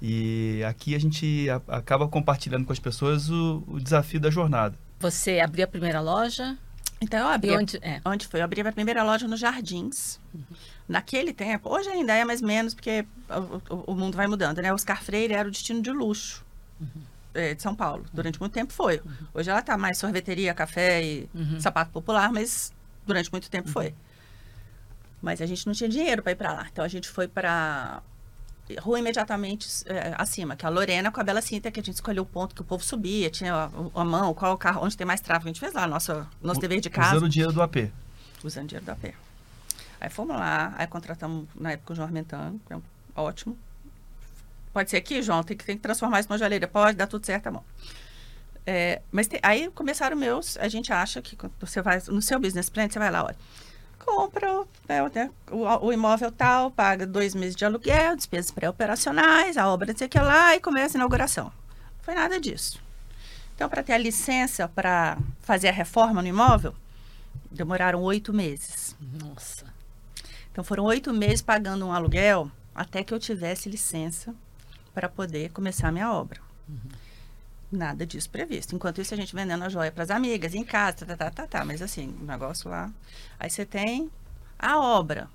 Speaker 3: E aqui a gente a, acaba compartilhando com as pessoas o, o, desafio da jornada.
Speaker 4: Você abriu a primeira loja?
Speaker 1: Então eu abri. Onde, é. onde foi? Eu abri a primeira loja nos Jardins. Uhum. Naquele tempo, hoje ainda é mais menos, porque o, o, o, mundo vai mudando, né? Oscar Freire era o destino de luxo uhum. é, de São Paulo. Durante muito tempo foi. Uhum. Hoje ela está mais sorveteria, café e uhum. sapato popular, mas durante muito tempo foi. Mas a gente não tinha dinheiro para ir para lá. Então a gente foi para rua imediatamente é, acima, que é a Lorena com a Bela Cinta, que a gente escolheu o ponto que o povo subia, tinha a, a mão, qual o carro, onde tem mais tráfego. A gente fez lá, nosso, nosso dever de casa.
Speaker 3: Usando o dinheiro do AP.
Speaker 1: Usando o dinheiro do AP. Aí fomos lá, aí contratamos na época o João Armentano, que é um, ótimo. Pode ser aqui, João, tem que, tem que transformar isso numa joalheria. Pode, dá tudo certo, amor. É, mas te, aí começaram meus, a gente acha que você vai, no seu business plan, você vai lá, olha, compra né, né, o, o, imóvel tal, paga dois meses de aluguel, despesas pré-operacionais, a obra sei que lá e começa a inauguração. Não foi nada disso. Então, para ter a licença para fazer a reforma no imóvel, demoraram oito meses.
Speaker 4: Nossa.
Speaker 1: Então, foram oito meses pagando um aluguel até que eu tivesse licença para poder começar a minha obra. Uhum nada disso previsto. Enquanto isso, a gente vendendo a joia para as amigas, em casa, tá, tá, tá, tá, mas assim, o negócio lá. Aí você tem a obra,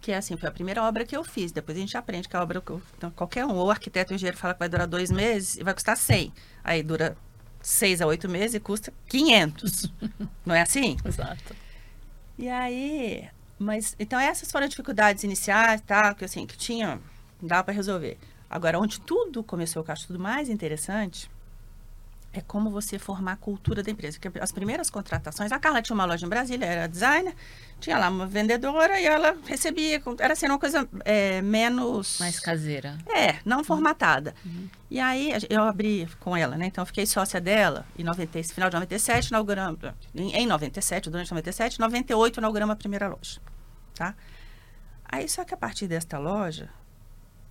Speaker 1: que é assim, foi a primeira obra que eu fiz. Depois a gente aprende que a obra, então, qualquer um, ou arquiteto ou engenheiro fala que vai durar dois meses e vai custar 100. Aí dura seis a oito meses e custa 500. Não é assim?
Speaker 4: Exato.
Speaker 1: E aí, mas, então essas foram as dificuldades iniciais, tá, que assim, que tinha, dá para resolver. Agora, onde tudo começou, eu acho tudo mais interessante, é como você formar a cultura da empresa. Porque as primeiras contratações, a Carla tinha uma loja em Brasília, era designer, tinha lá uma vendedora e ela recebia, era assim, uma coisa é, menos...
Speaker 4: Mais caseira.
Speaker 1: É, não formatada. Uhum. E aí eu abri com ela, né? Então eu fiquei sócia dela em 90, final de 97, inauguramos, em, em 97, durante 97, 98 inauguramos a primeira loja, tá? Aí só que a partir desta loja,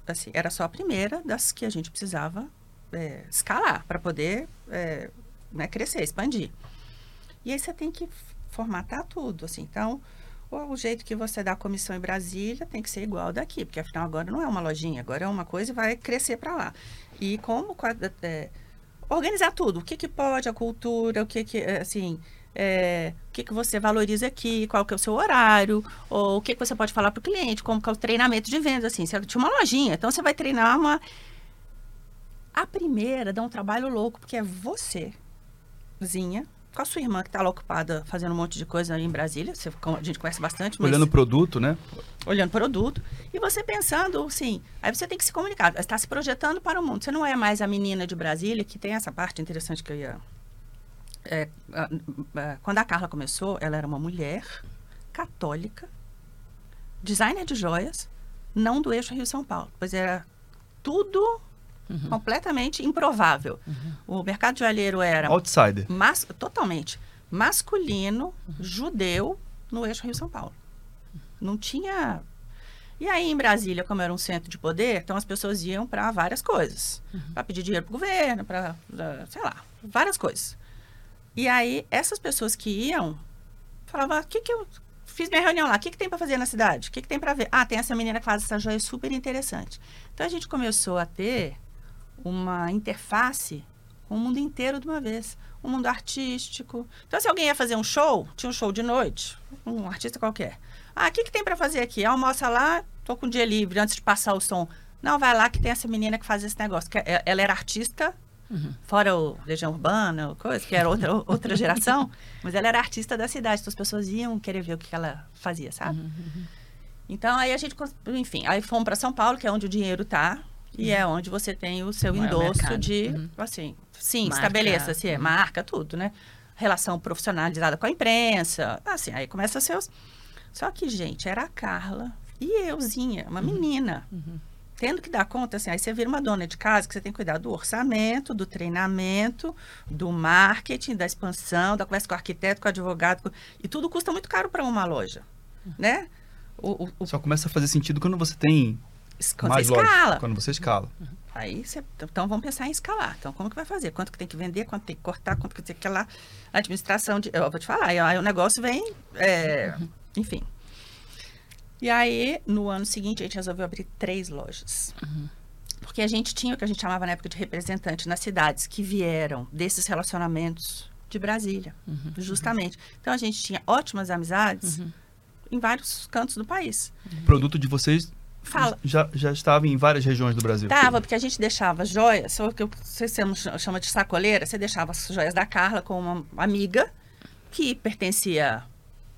Speaker 1: assim, era só a primeira das que a gente precisava é, escalar, para poder é, né, crescer, expandir. E aí você tem que formatar tudo, assim. Então, o, jeito que você dá a comissão em Brasília tem que ser igual daqui, porque afinal agora não é uma lojinha, agora é uma coisa e vai crescer para lá. E como é, organizar tudo, o que, que pode, a cultura, o que que, é, assim, é, o que, que você valoriza aqui, qual que é o seu horário, ou o que, que você pode falar para o cliente, como que é o treinamento de vendas, assim. Você tinha uma lojinha, então você vai treinar uma a primeira dá um trabalho louco, porque é você, Zinha, com a sua irmã que está lá ocupada fazendo um monte de coisa em Brasília, você, a gente conhece bastante.
Speaker 3: Mas... Olhando o produto, né?
Speaker 1: Olhando o produto. E você pensando, assim, aí você tem que se comunicar, está se projetando para o mundo. Você não é mais a menina de Brasília, que tem essa parte interessante que eu ia... É, quando a Carla começou, ela era uma mulher católica, designer de joias, não do eixo Rio-São Paulo, pois era tudo Uhum. Completamente improvável. Uhum. O mercado joalheiro era...
Speaker 3: Outsider.
Speaker 1: Mas, totalmente. Masculino, uhum. judeu, no eixo Rio-São Paulo. Não tinha... E aí, em Brasília, como era um centro de poder, então as pessoas iam para várias coisas. Uhum. Para pedir dinheiro para o governo, para, sei lá, várias coisas. E aí, essas pessoas que iam, falavam, o que que eu... Fiz minha reunião lá, o que, que tem para fazer na cidade? O que, que tem para ver? Ah, tem essa menina que faz essa joia super interessante. Então, a gente começou a ter uma interface com o mundo inteiro de uma vez. O mundo artístico. Então, se alguém ia fazer um show, tinha um show de noite, um artista qualquer. Ah, o que, que tem para fazer aqui? Almoça lá, tô com dia livre antes de passar o som. Não, vai lá que tem essa menina que faz esse negócio. Que é, ela era artista, uhum. fora o Legião Urbana, coisa, que era outra, outra geração, mas ela era artista da cidade, então as pessoas iam querer ver o que ela fazia, sabe? Uhum. uhum. Então, aí a gente, enfim, aí fomos para São Paulo, que é onde o dinheiro está e é onde você tem o seu endosso de, uhum. assim, sim, marca. estabeleça, assim, é, uhum. marca tudo, né? Relação profissionalizada com a imprensa, assim, aí começa seus... Só que, gente, era a Carla e euzinha, uma uhum. menina. Uhum. tendo que dar conta, assim, aí você vira uma dona de casa que você tem que cuidar do orçamento, do treinamento, do marketing, da expansão, da conversa com o arquiteto, com o advogado, com... e tudo custa muito caro para uma loja, né?
Speaker 3: O, o, o... Só começa a fazer sentido quando você tem
Speaker 1: quando
Speaker 3: mais
Speaker 1: você escala.
Speaker 3: Lojas, quando você escala.
Speaker 1: Aí você, então vamos pensar em escalar. Então como que vai fazer? Quanto que tem que vender? Quanto tem que cortar? Quanto que tem que lá? A administração de, eu vou te falar. Aí o negócio vem, é, enfim. E aí, no ano seguinte, a gente resolveu abrir três lojas. Uhum. Porque a gente tinha o que a gente chamava na época de representante nas cidades, que vieram desses relacionamentos de Brasília, uhum. justamente. Então, a gente tinha ótimas amizades uhum. em vários cantos do país.
Speaker 3: O produto de vocês Fala. Já, já estava em várias regiões do Brasil?
Speaker 1: Estava, porque a gente deixava joias, só que você chama de sacoleira, você deixava as joias da Carla com uma amiga que pertencia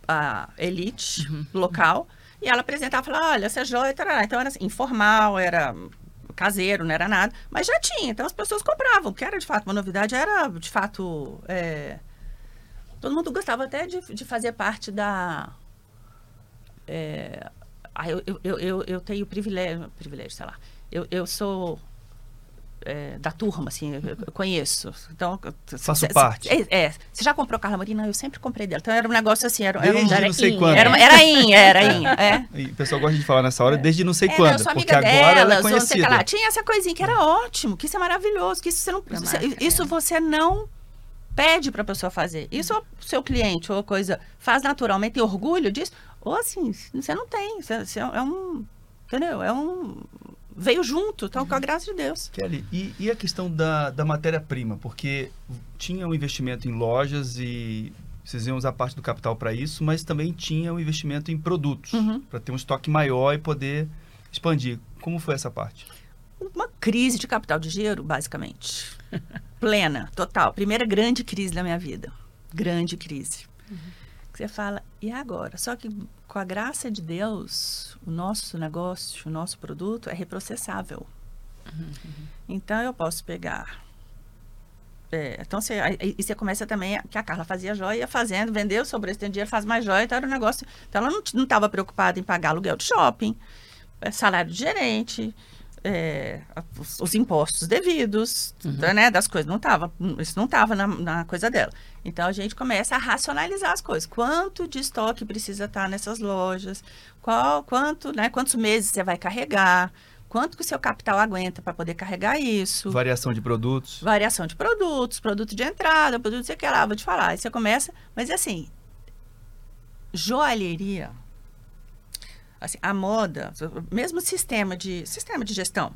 Speaker 1: à elite uhum. local e ela apresentava, falava, olha, essa joia, tarará. então era assim, informal, era caseiro, não era nada, mas já tinha, então as pessoas compravam, que era de fato uma novidade, era de fato. É... Todo mundo gostava até de, de fazer parte da. É... Ah, eu, eu, eu, eu tenho privilégio, privilégio, sei lá. Eu, eu sou é, da turma, assim, eu, eu conheço. Então,
Speaker 3: faço cê, parte.
Speaker 1: É, é, Você já comprou Carla Marina? Eu sempre comprei dela. Então era um negócio assim, era,
Speaker 3: desde
Speaker 1: era,
Speaker 3: um, não sei quando.
Speaker 1: Era, era in, era in, é.
Speaker 3: E o pessoal gosta de falar nessa hora desde não sei é, quando, não, porque agora delas, ela é conhecida. Lá.
Speaker 1: Tinha essa coisinha que era ótimo, que isso é maravilhoso, que isso você não, marca, isso é. você não pede para a pessoa fazer. Isso o seu cliente ou coisa faz naturalmente, tem orgulho disso, ou assim, você não tem, você, você é um, entendeu? É um veio junto, então, com a graça de Deus.
Speaker 3: Kelly, e, e a questão da, da matéria-prima? Porque tinha um investimento em lojas e vocês iam usar parte do capital para isso, mas também tinha um investimento em produtos, uhum. para ter um estoque maior e poder expandir. Como foi essa parte?
Speaker 1: Uma crise de capital de giro, basicamente. Plena, total. Primeira grande crise da minha vida. Grande crise. Uhum. Você fala, e agora? Só que com a graça de Deus, o nosso negócio, o nosso produto é reprocessável. Uhum, Então eu posso pegar. É, então você, aí, e você começa também, que a Carla fazia joia, fazendo, vendeu, sobre esse dinheiro, faz mais joia, então era um negócio. Então ela não estava preocupada em pagar aluguel de shopping, é, salário de gerente, é, os, os, impostos devidos, uhum. né, das coisas. Não estava, isso não estava na, na, coisa dela. Então a gente começa a racionalizar as coisas. Quanto de estoque precisa estar tá nessas lojas? Qual, quanto, né, quantos meses você vai carregar? Quanto que o seu capital aguenta para poder carregar isso?
Speaker 3: Variação de produtos.
Speaker 1: Variação de produtos, produto de entrada, produto sei que lá, vou te falar. Aí você começa, mas assim, joalheria Assim, a moda, mesmo sistema de sistema de gestão.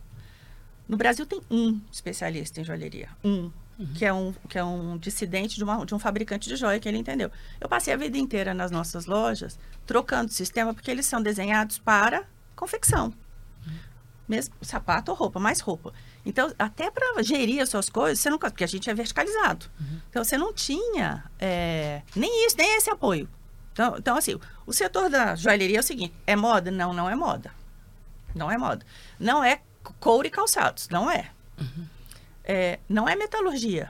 Speaker 1: No Brasil tem um especialista em joalheria, um, uhum. que é um que é um dissidente de, uma, de um fabricante de joia que ele entendeu. Eu passei a vida inteira nas nossas lojas trocando sistema porque eles são desenhados para confecção. Uhum. Mesmo sapato ou roupa, mais roupa. Então, até para gerir as suas coisas, você nunca, porque a gente é verticalizado. Uhum. Então, você não tinha é, nem isso, nem esse apoio. Então, então, assim, o setor da joalheria é o seguinte: é moda? Não, não é moda. Não é moda. Não é couro e calçados. Não é. Uhum. é não é metalurgia.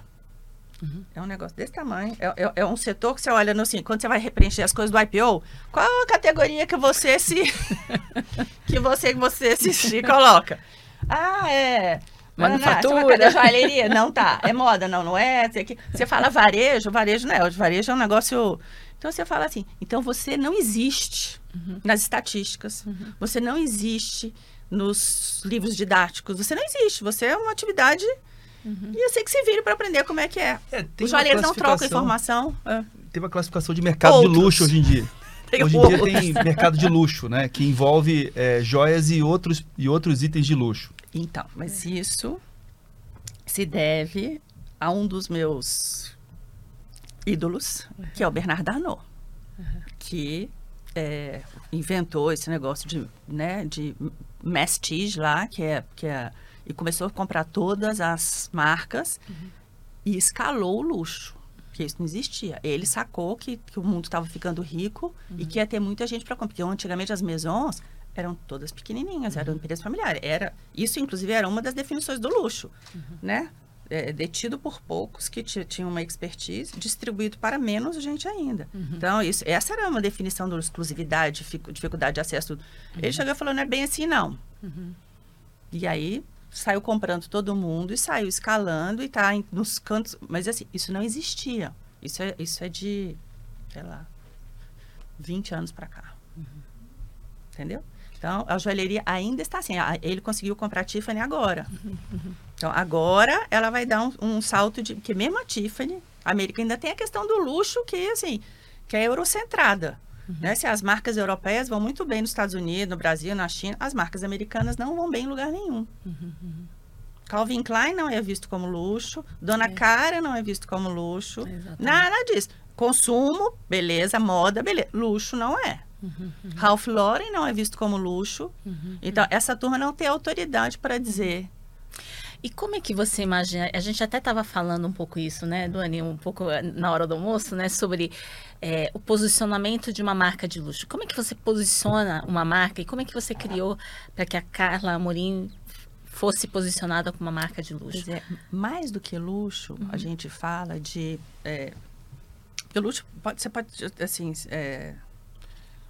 Speaker 1: Uhum. É um negócio desse tamanho. É, é, é, um setor que você olha no assim, quando você vai preencher as coisas do IPO, qual a categoria que você se que você que você se, se coloca? Ah, é
Speaker 4: manufatura,
Speaker 1: joalheria, não tá. É moda, não, não é. Você fala varejo, varejo não é. O varejo é um negócio então você fala assim, então você não existe uhum. nas estatísticas, uhum. você não existe nos livros didáticos, você não existe, você é uma atividade uhum. e eu sei que se vire para aprender como é que é. é Os joalheiros não trocam informação. É.
Speaker 3: Tem uma classificação de mercado Outros. de luxo hoje em dia. hoje em dia tem mercado de luxo, né? Que envolve é, joias e outros, e outros itens de luxo.
Speaker 1: Então, mas isso se deve a um dos meus ídolos, uhum. que é o Bernard Arnault, uhum. que é, inventou esse negócio de, né, de mastige lá, que é, que é, e começou a comprar todas as marcas uhum. e escalou o luxo, que isso não existia. Ele sacou que, que o mundo estava ficando rico e que ia ter muita gente para comprar, porque antigamente as maisons eram todas pequenininhas, eram empresas familiares. Era, isso, inclusive, era uma das definições do luxo, né? É, detido por poucos que tinham uma expertise, distribuído para menos gente ainda. Uhum. Então, isso, essa era uma definição de exclusividade, dificuldade de acesso. Uhum. Ele chegou e falou, não é bem assim, não. Uhum. E aí saiu comprando todo mundo e saiu escalando e tá em, nos cantos. Mas assim, isso não existia. Isso é, isso é de, sei lá, 20 anos para cá. Uhum. Entendeu? Então, a joalheria ainda está assim. Ele conseguiu comprar a Tiffany agora. Uhum. Então, agora ela vai dar um, um salto de... Porque mesmo a Tiffany, a América ainda tem a questão do luxo que, assim, que é eurocentrada. Uhum. Né? Se as marcas europeias vão muito bem nos Estados Unidos, no Brasil, na China, as marcas americanas não vão bem em lugar nenhum. Uhum. uhum. Calvin Klein não é visto como luxo, Dona é. Cara não é visto como luxo, Exatamente. nada disso. Consumo, beleza, moda, beleza. Luxo não é. Uhum, uhum. Ralph Lauren não é visto como luxo. Uhum, então, essa turma não tem autoridade para dizer
Speaker 4: e como é que você imagina? A gente até estava falando um pouco isso, né, Duane, um pouco eh, na hora do almoço, né, sobre é, o posicionamento de uma marca de luxo. Como é que você posiciona uma marca e como é que você criou para que a Carla Amorim fosse posicionada como uma marca de luxo?
Speaker 1: É, mais do que luxo, uhum. a gente fala de é, luxo pode, você pode assim é,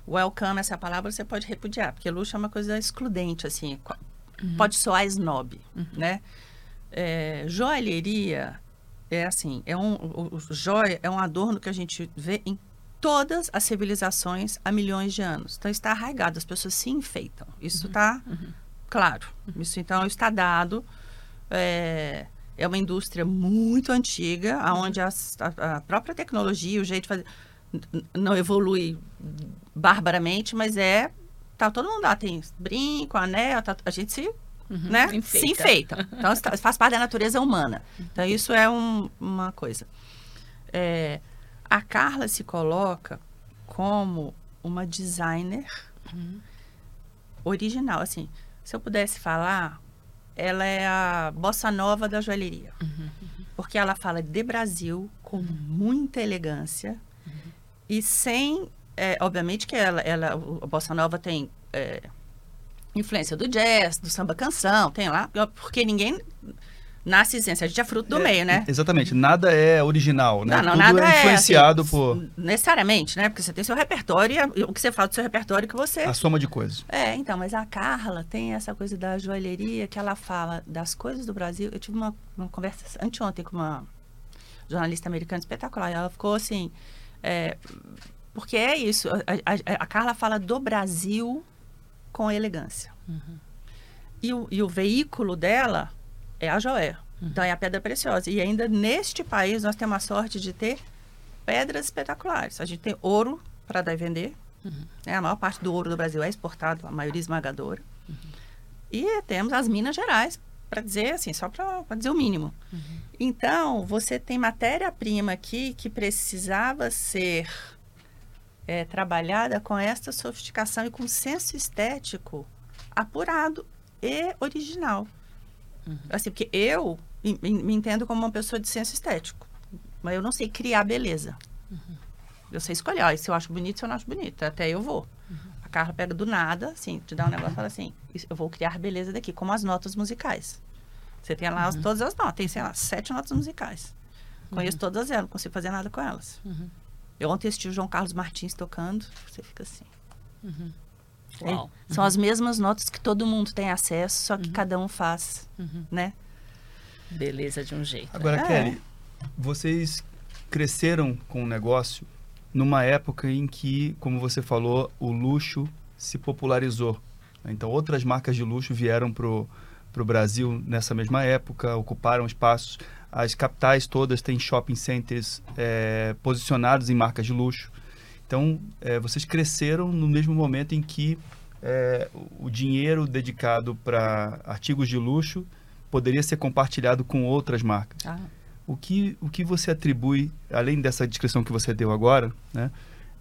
Speaker 1: welcome essa palavra você pode repudiar porque luxo é uma coisa excludente assim uhum. pode soar snob, uhum. né? É, joalheria é assim, é um, o, o joia é um adorno que a gente vê em todas as civilizações há milhões de anos. Então está arraigado, as pessoas se enfeitam. Isso está uhum. uhum. claro. Uhum. Isso então está dado. É, é uma indústria muito antiga, onde a, a, própria tecnologia, o jeito de fazer, não evolui barbaramente, mas é Tá, todo mundo lá tem brinco, anel, tá, a gente se, uhum, né, enfeita. se enfeita. Então, faz parte da natureza humana. Então, isso é um, uma coisa. É, a Carla se coloca como uma designer uhum. original. Assim, se eu pudesse falar, ela é a bossa nova da joalheria. Uhum, uhum. Porque ela fala de Brasil com muita elegância uhum. E sem é, obviamente que ela, ela, a bossa nova tem é, influência do jazz, do samba canção, tem lá, porque ninguém nasce isento, a gente é fruto do é, meio, né?
Speaker 3: Exatamente, nada é original, né? Não, não, Tudo nada é influenciado é, assim, por...
Speaker 1: Necessariamente, né? Porque você tem seu repertório e o que você fala do seu repertório que você...
Speaker 3: A soma de coisas.
Speaker 1: É, então, mas a Carla tem essa coisa da joalheria que ela fala das coisas do Brasil. Eu tive uma, uma conversa anteontem com uma jornalista americana espetacular e ela ficou assim... É, porque é isso. A, a, a, Carla fala do Brasil com elegância. Uhum. E, o, e o veículo dela é a joia. Uhum. Então é a pedra preciosa. E ainda neste país nós temos a sorte de ter pedras espetaculares. A gente tem ouro para dar e vender. Uhum. Né? A maior parte do ouro do Brasil é exportado, a maioria esmagadora. Uhum. E temos as Minas Gerais, para dizer assim, só para dizer o mínimo. Uhum. Então, você tem matéria-prima aqui que precisava ser é, trabalhada com esta sofisticação e com senso estético apurado e original. Uhum. Assim, porque eu me, entendo como uma pessoa de senso estético, mas eu não sei criar beleza. Uhum. Eu sei escolher, ó, se eu acho bonito, se eu não acho bonito, até eu vou. Uhum. A Carla pega do nada, assim, te dá um negócio e fala assim, eu vou criar beleza daqui, como as notas musicais. Você tem lá uhum. todas as notas, tem, sei lá, sete notas musicais. Conheço uhum. todas elas, não consigo fazer nada com elas. Uhum. Eu ontem assisti o João Carlos Martins tocando, você fica assim. Uhum. É, são as mesmas notas que todo mundo tem acesso, só que uhum. cada um faz, uhum. né?
Speaker 4: Beleza de um jeito.
Speaker 3: Agora, é. Kelly, vocês cresceram com o negócio numa época em que, como você falou, o luxo se popularizou. Então, outras marcas de luxo vieram para o Brasil nessa mesma época, ocuparam espaços as capitais todas têm shopping centers é, posicionados em marcas de luxo. Então, é, vocês cresceram no mesmo momento em que é, o dinheiro dedicado para artigos de luxo poderia ser compartilhado com outras marcas. Ah. O, que, o que você atribui, além dessa descrição que você deu agora, né,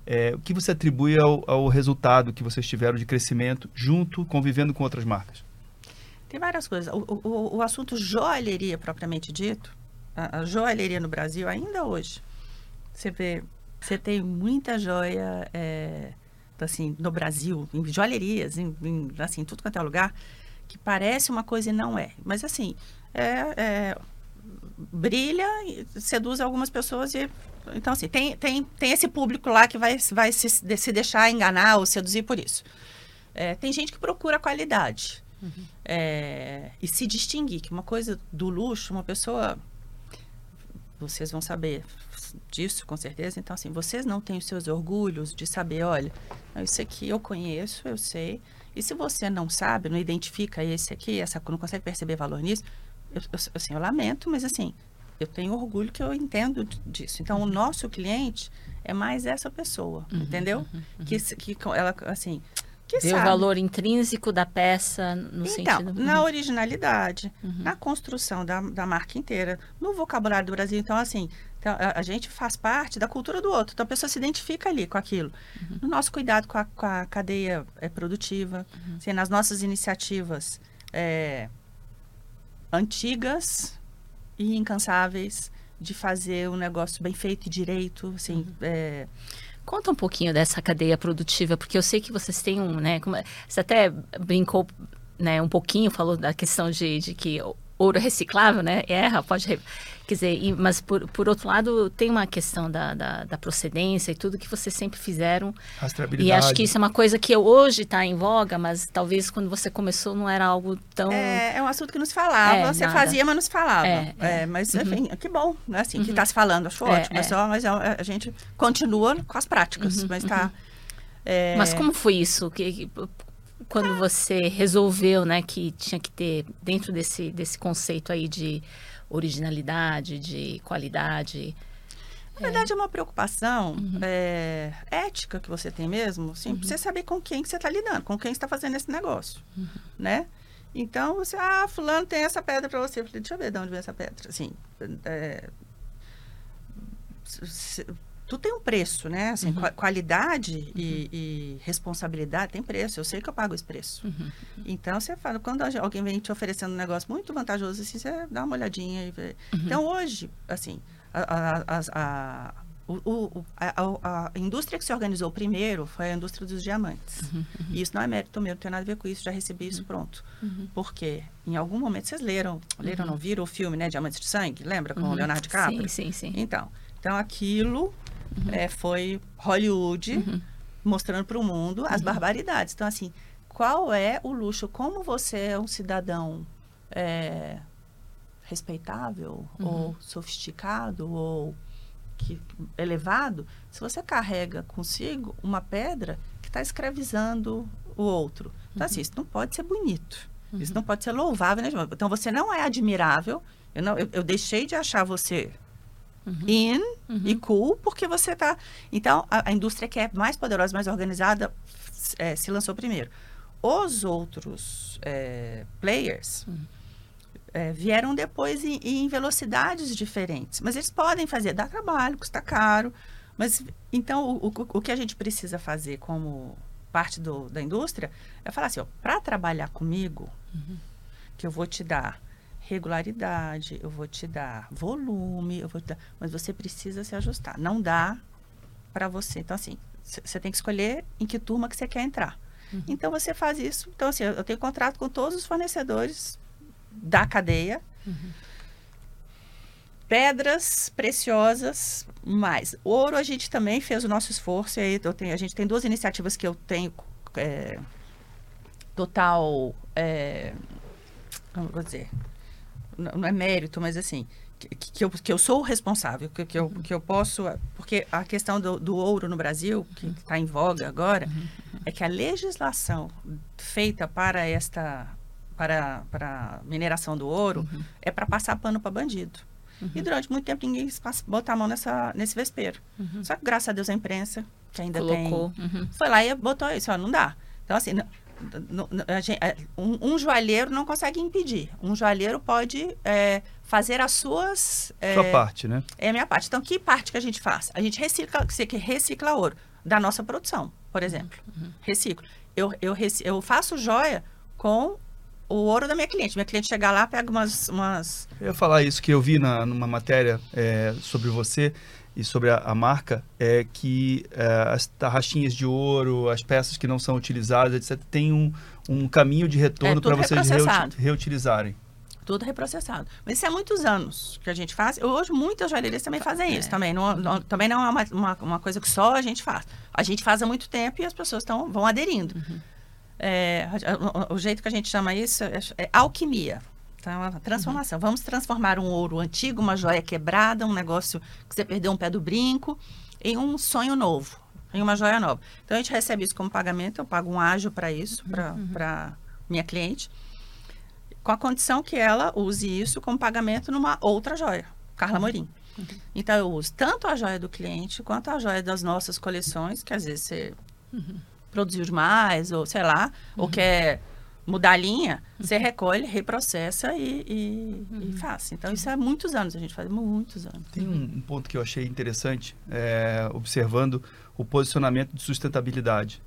Speaker 3: é, o que você atribui ao, ao resultado que vocês tiveram de crescimento junto, convivendo com outras marcas?
Speaker 1: Tem várias coisas. O, o, o assunto joalheria, propriamente dito, a, a joalheria no Brasil, ainda hoje, você vê, você tem muita joia, é, assim, no Brasil, em joalherias, em, em, assim, tudo quanto é lugar, que parece uma coisa e não é. Mas, assim, é, é, brilha, seduz algumas pessoas e... Então, assim, tem, tem, tem esse público lá que vai, vai se, se deixar enganar ou seduzir por isso. É, tem gente que procura qualidade. É, e se distinguir, que uma coisa do luxo, uma pessoa. Vocês vão saber disso, com certeza. Então, assim, vocês não têm os seus orgulhos de saber, olha, isso aqui eu conheço, eu sei. E se você não sabe, não identifica esse aqui, essa, não consegue perceber valor nisso, eu, eu, assim, eu lamento, mas assim, eu tenho orgulho que eu entendo disso. Então, o nosso cliente é mais essa pessoa, uhum, entendeu? Uhum, uhum. Que, que ela, assim, que
Speaker 4: Vê sabe. o valor intrínseco da peça no
Speaker 1: então,
Speaker 4: sentido...
Speaker 1: na originalidade, uhum. na construção da, da marca inteira, no vocabulário do Brasil. Então, assim, então, a, a, gente faz parte da cultura do outro. Então, a pessoa se identifica ali com aquilo. Uhum. No nosso cuidado com a, com a cadeia é, produtiva, uhum. assim, nas nossas iniciativas é, antigas e incansáveis de fazer um negócio bem feito e direito, assim, uhum. é...
Speaker 4: Conta um pouquinho dessa cadeia produtiva, porque eu sei que vocês têm um, né, como, você até brincou, né, um pouquinho, falou da questão de, de que ouro reciclável, né? Erra, pode. Quer dizer, e, mas por, por outro lado, tem uma questão da, da, da, procedência e tudo que vocês sempre fizeram.
Speaker 3: Rastreabilidade.
Speaker 4: E acho que isso é uma coisa que hoje está em voga, mas talvez quando você começou não era algo tão.
Speaker 1: É, é um assunto que nos falava. É, você nada. fazia, mas não se falava. É, é. é mas, uhum. enfim, que bom, né? Assim, uhum. que está se falando, acho é, ótimo. É. Só, mas a gente continua com as práticas, uhum, mas está. Uhum.
Speaker 4: É... Mas como foi isso? Que, quando você resolveu, né, que tinha que ter dentro desse desse conceito aí de originalidade, de qualidade?
Speaker 1: Na verdade, é uma preocupação uhum. é, ética que você tem mesmo, assim, uhum. você saber com quem que você está lidando, com quem está fazendo esse negócio, uhum. né? Então, você, ah, fulano tem essa pedra para você. Eu falei, deixa eu ver de onde vem essa pedra. Assim, é, tudo tem um preço, né? Assim, uhum. qualidade uhum. E, e, responsabilidade tem preço. Eu sei que eu pago esse preço. Uhum. Então, você fala, quando alguém vem te oferecendo um negócio muito vantajoso, assim, você dá uma olhadinha e vê. Uhum. Então, hoje, assim, a, a, a, o, a, a, indústria que se organizou primeiro foi a indústria dos diamantes. Uhum, uhum. E isso não é mérito meu, não tem nada a ver com isso, já recebi isso pronto. Porque em algum momento vocês leram, leram não viram o filme, né, Diamantes de Sangue, lembra, com o Leonardo DiCaprio?
Speaker 4: Sim, sim, sim.
Speaker 1: Então, então aquilo uhum. é, foi Hollywood uhum. mostrando para o mundo as uhum. barbaridades. Então, assim, qual é o luxo? Como você é um cidadão é, respeitável uhum. ou sofisticado ou que, elevado, se você carrega consigo uma pedra que está escravizando o outro. Então, assim, uhum. isso não pode ser bonito. Isso não pode ser louvável. Né? Então, você não é admirável. Eu, não, eu, eu deixei de achar você uhum. in uhum. e cool, porque você está. Então, a, a, indústria que é mais poderosa, mais organizada, é, se lançou primeiro. Os outros é, players uhum. é, vieram depois em, em, velocidades diferentes. Mas eles podem fazer, dá trabalho, custa caro. Mas então o, o, o que a gente precisa fazer como parte do, da indústria é falar assim: para trabalhar comigo, uhum. que eu vou te dar regularidade, eu vou te dar volume, eu vou dar, mas você precisa se ajustar. Não dá para você. Então, assim, você tem que escolher em que turma que você quer entrar. Uhum. Então, você faz isso. Então, assim, eu tenho contrato com todos os fornecedores da cadeia. Uhum. Pedras preciosas, mais. Ouro, a gente também fez o nosso esforço. E aí eu tenho, a gente tem duas iniciativas que eu tenho é, total. É, como vou dizer? Não é mérito, mas assim, que, que, eu, que eu sou o responsável, que, que, eu, uhum. que eu posso. Porque a questão do, do ouro no Brasil, que está uhum. em voga agora, uhum. é que a legislação feita para esta. para, para mineração do ouro uhum. é para passar pano para bandido. Uhum. E durante muito tempo ninguém botar a mão nessa, nesse vespeiro. Só que graças a Deus a imprensa, que ainda Colocou. tem. Foi lá e botou isso, ó, não dá. Então, assim, um, um, joalheiro não consegue impedir. Um joalheiro pode é, fazer as suas.
Speaker 3: É, Sua parte, né?
Speaker 1: É a minha parte. Então, que parte que a gente faz? A gente recicla, você que recicla ouro da nossa produção, por exemplo. Uhum. Reciclo. Eu, eu, eu faço joia com o ouro da minha cliente. Minha cliente chega lá, pega umas. umas...
Speaker 3: Eu ia falar isso que eu vi na, numa matéria é, sobre você e sobre a, a marca é que é, as tarraxinhas de ouro, as peças que não são utilizadas, etc., tem um, um caminho de retorno é, para vocês reuti reutilizarem.
Speaker 1: Tudo reprocessado. Mas isso é muitos anos que a gente faz. Hoje, muitas joalherias também fazem isso. Também não, não, também não é uma, uma, uma, coisa que só a gente faz. A gente faz há muito tempo e as pessoas tão, vão aderindo. Uhum. é, o, o, jeito que a gente chama isso é, é alquimia. Então, a transformação. Uhum. Vamos transformar um ouro antigo, uma joia quebrada, um negócio que você perdeu um pé do brinco, em um sonho novo, em uma joia nova. Então, a gente recebe isso como pagamento, eu pago um ágio para isso, para uhum. minha cliente, com a condição que ela use isso como pagamento numa outra joia, Carla Morim. Uhum. Então, eu uso tanto a joia do cliente quanto a joia das nossas coleções, que às vezes você uhum. produziu demais, ou sei lá, ou uhum. quer mudar a linha, você uhum. recolhe, reprocessa e, e, uhum. e, faz. Então, isso há muitos anos, a gente faz muitos anos.
Speaker 3: Tem um, um ponto que eu achei interessante, é, observando o posicionamento de sustentabilidade.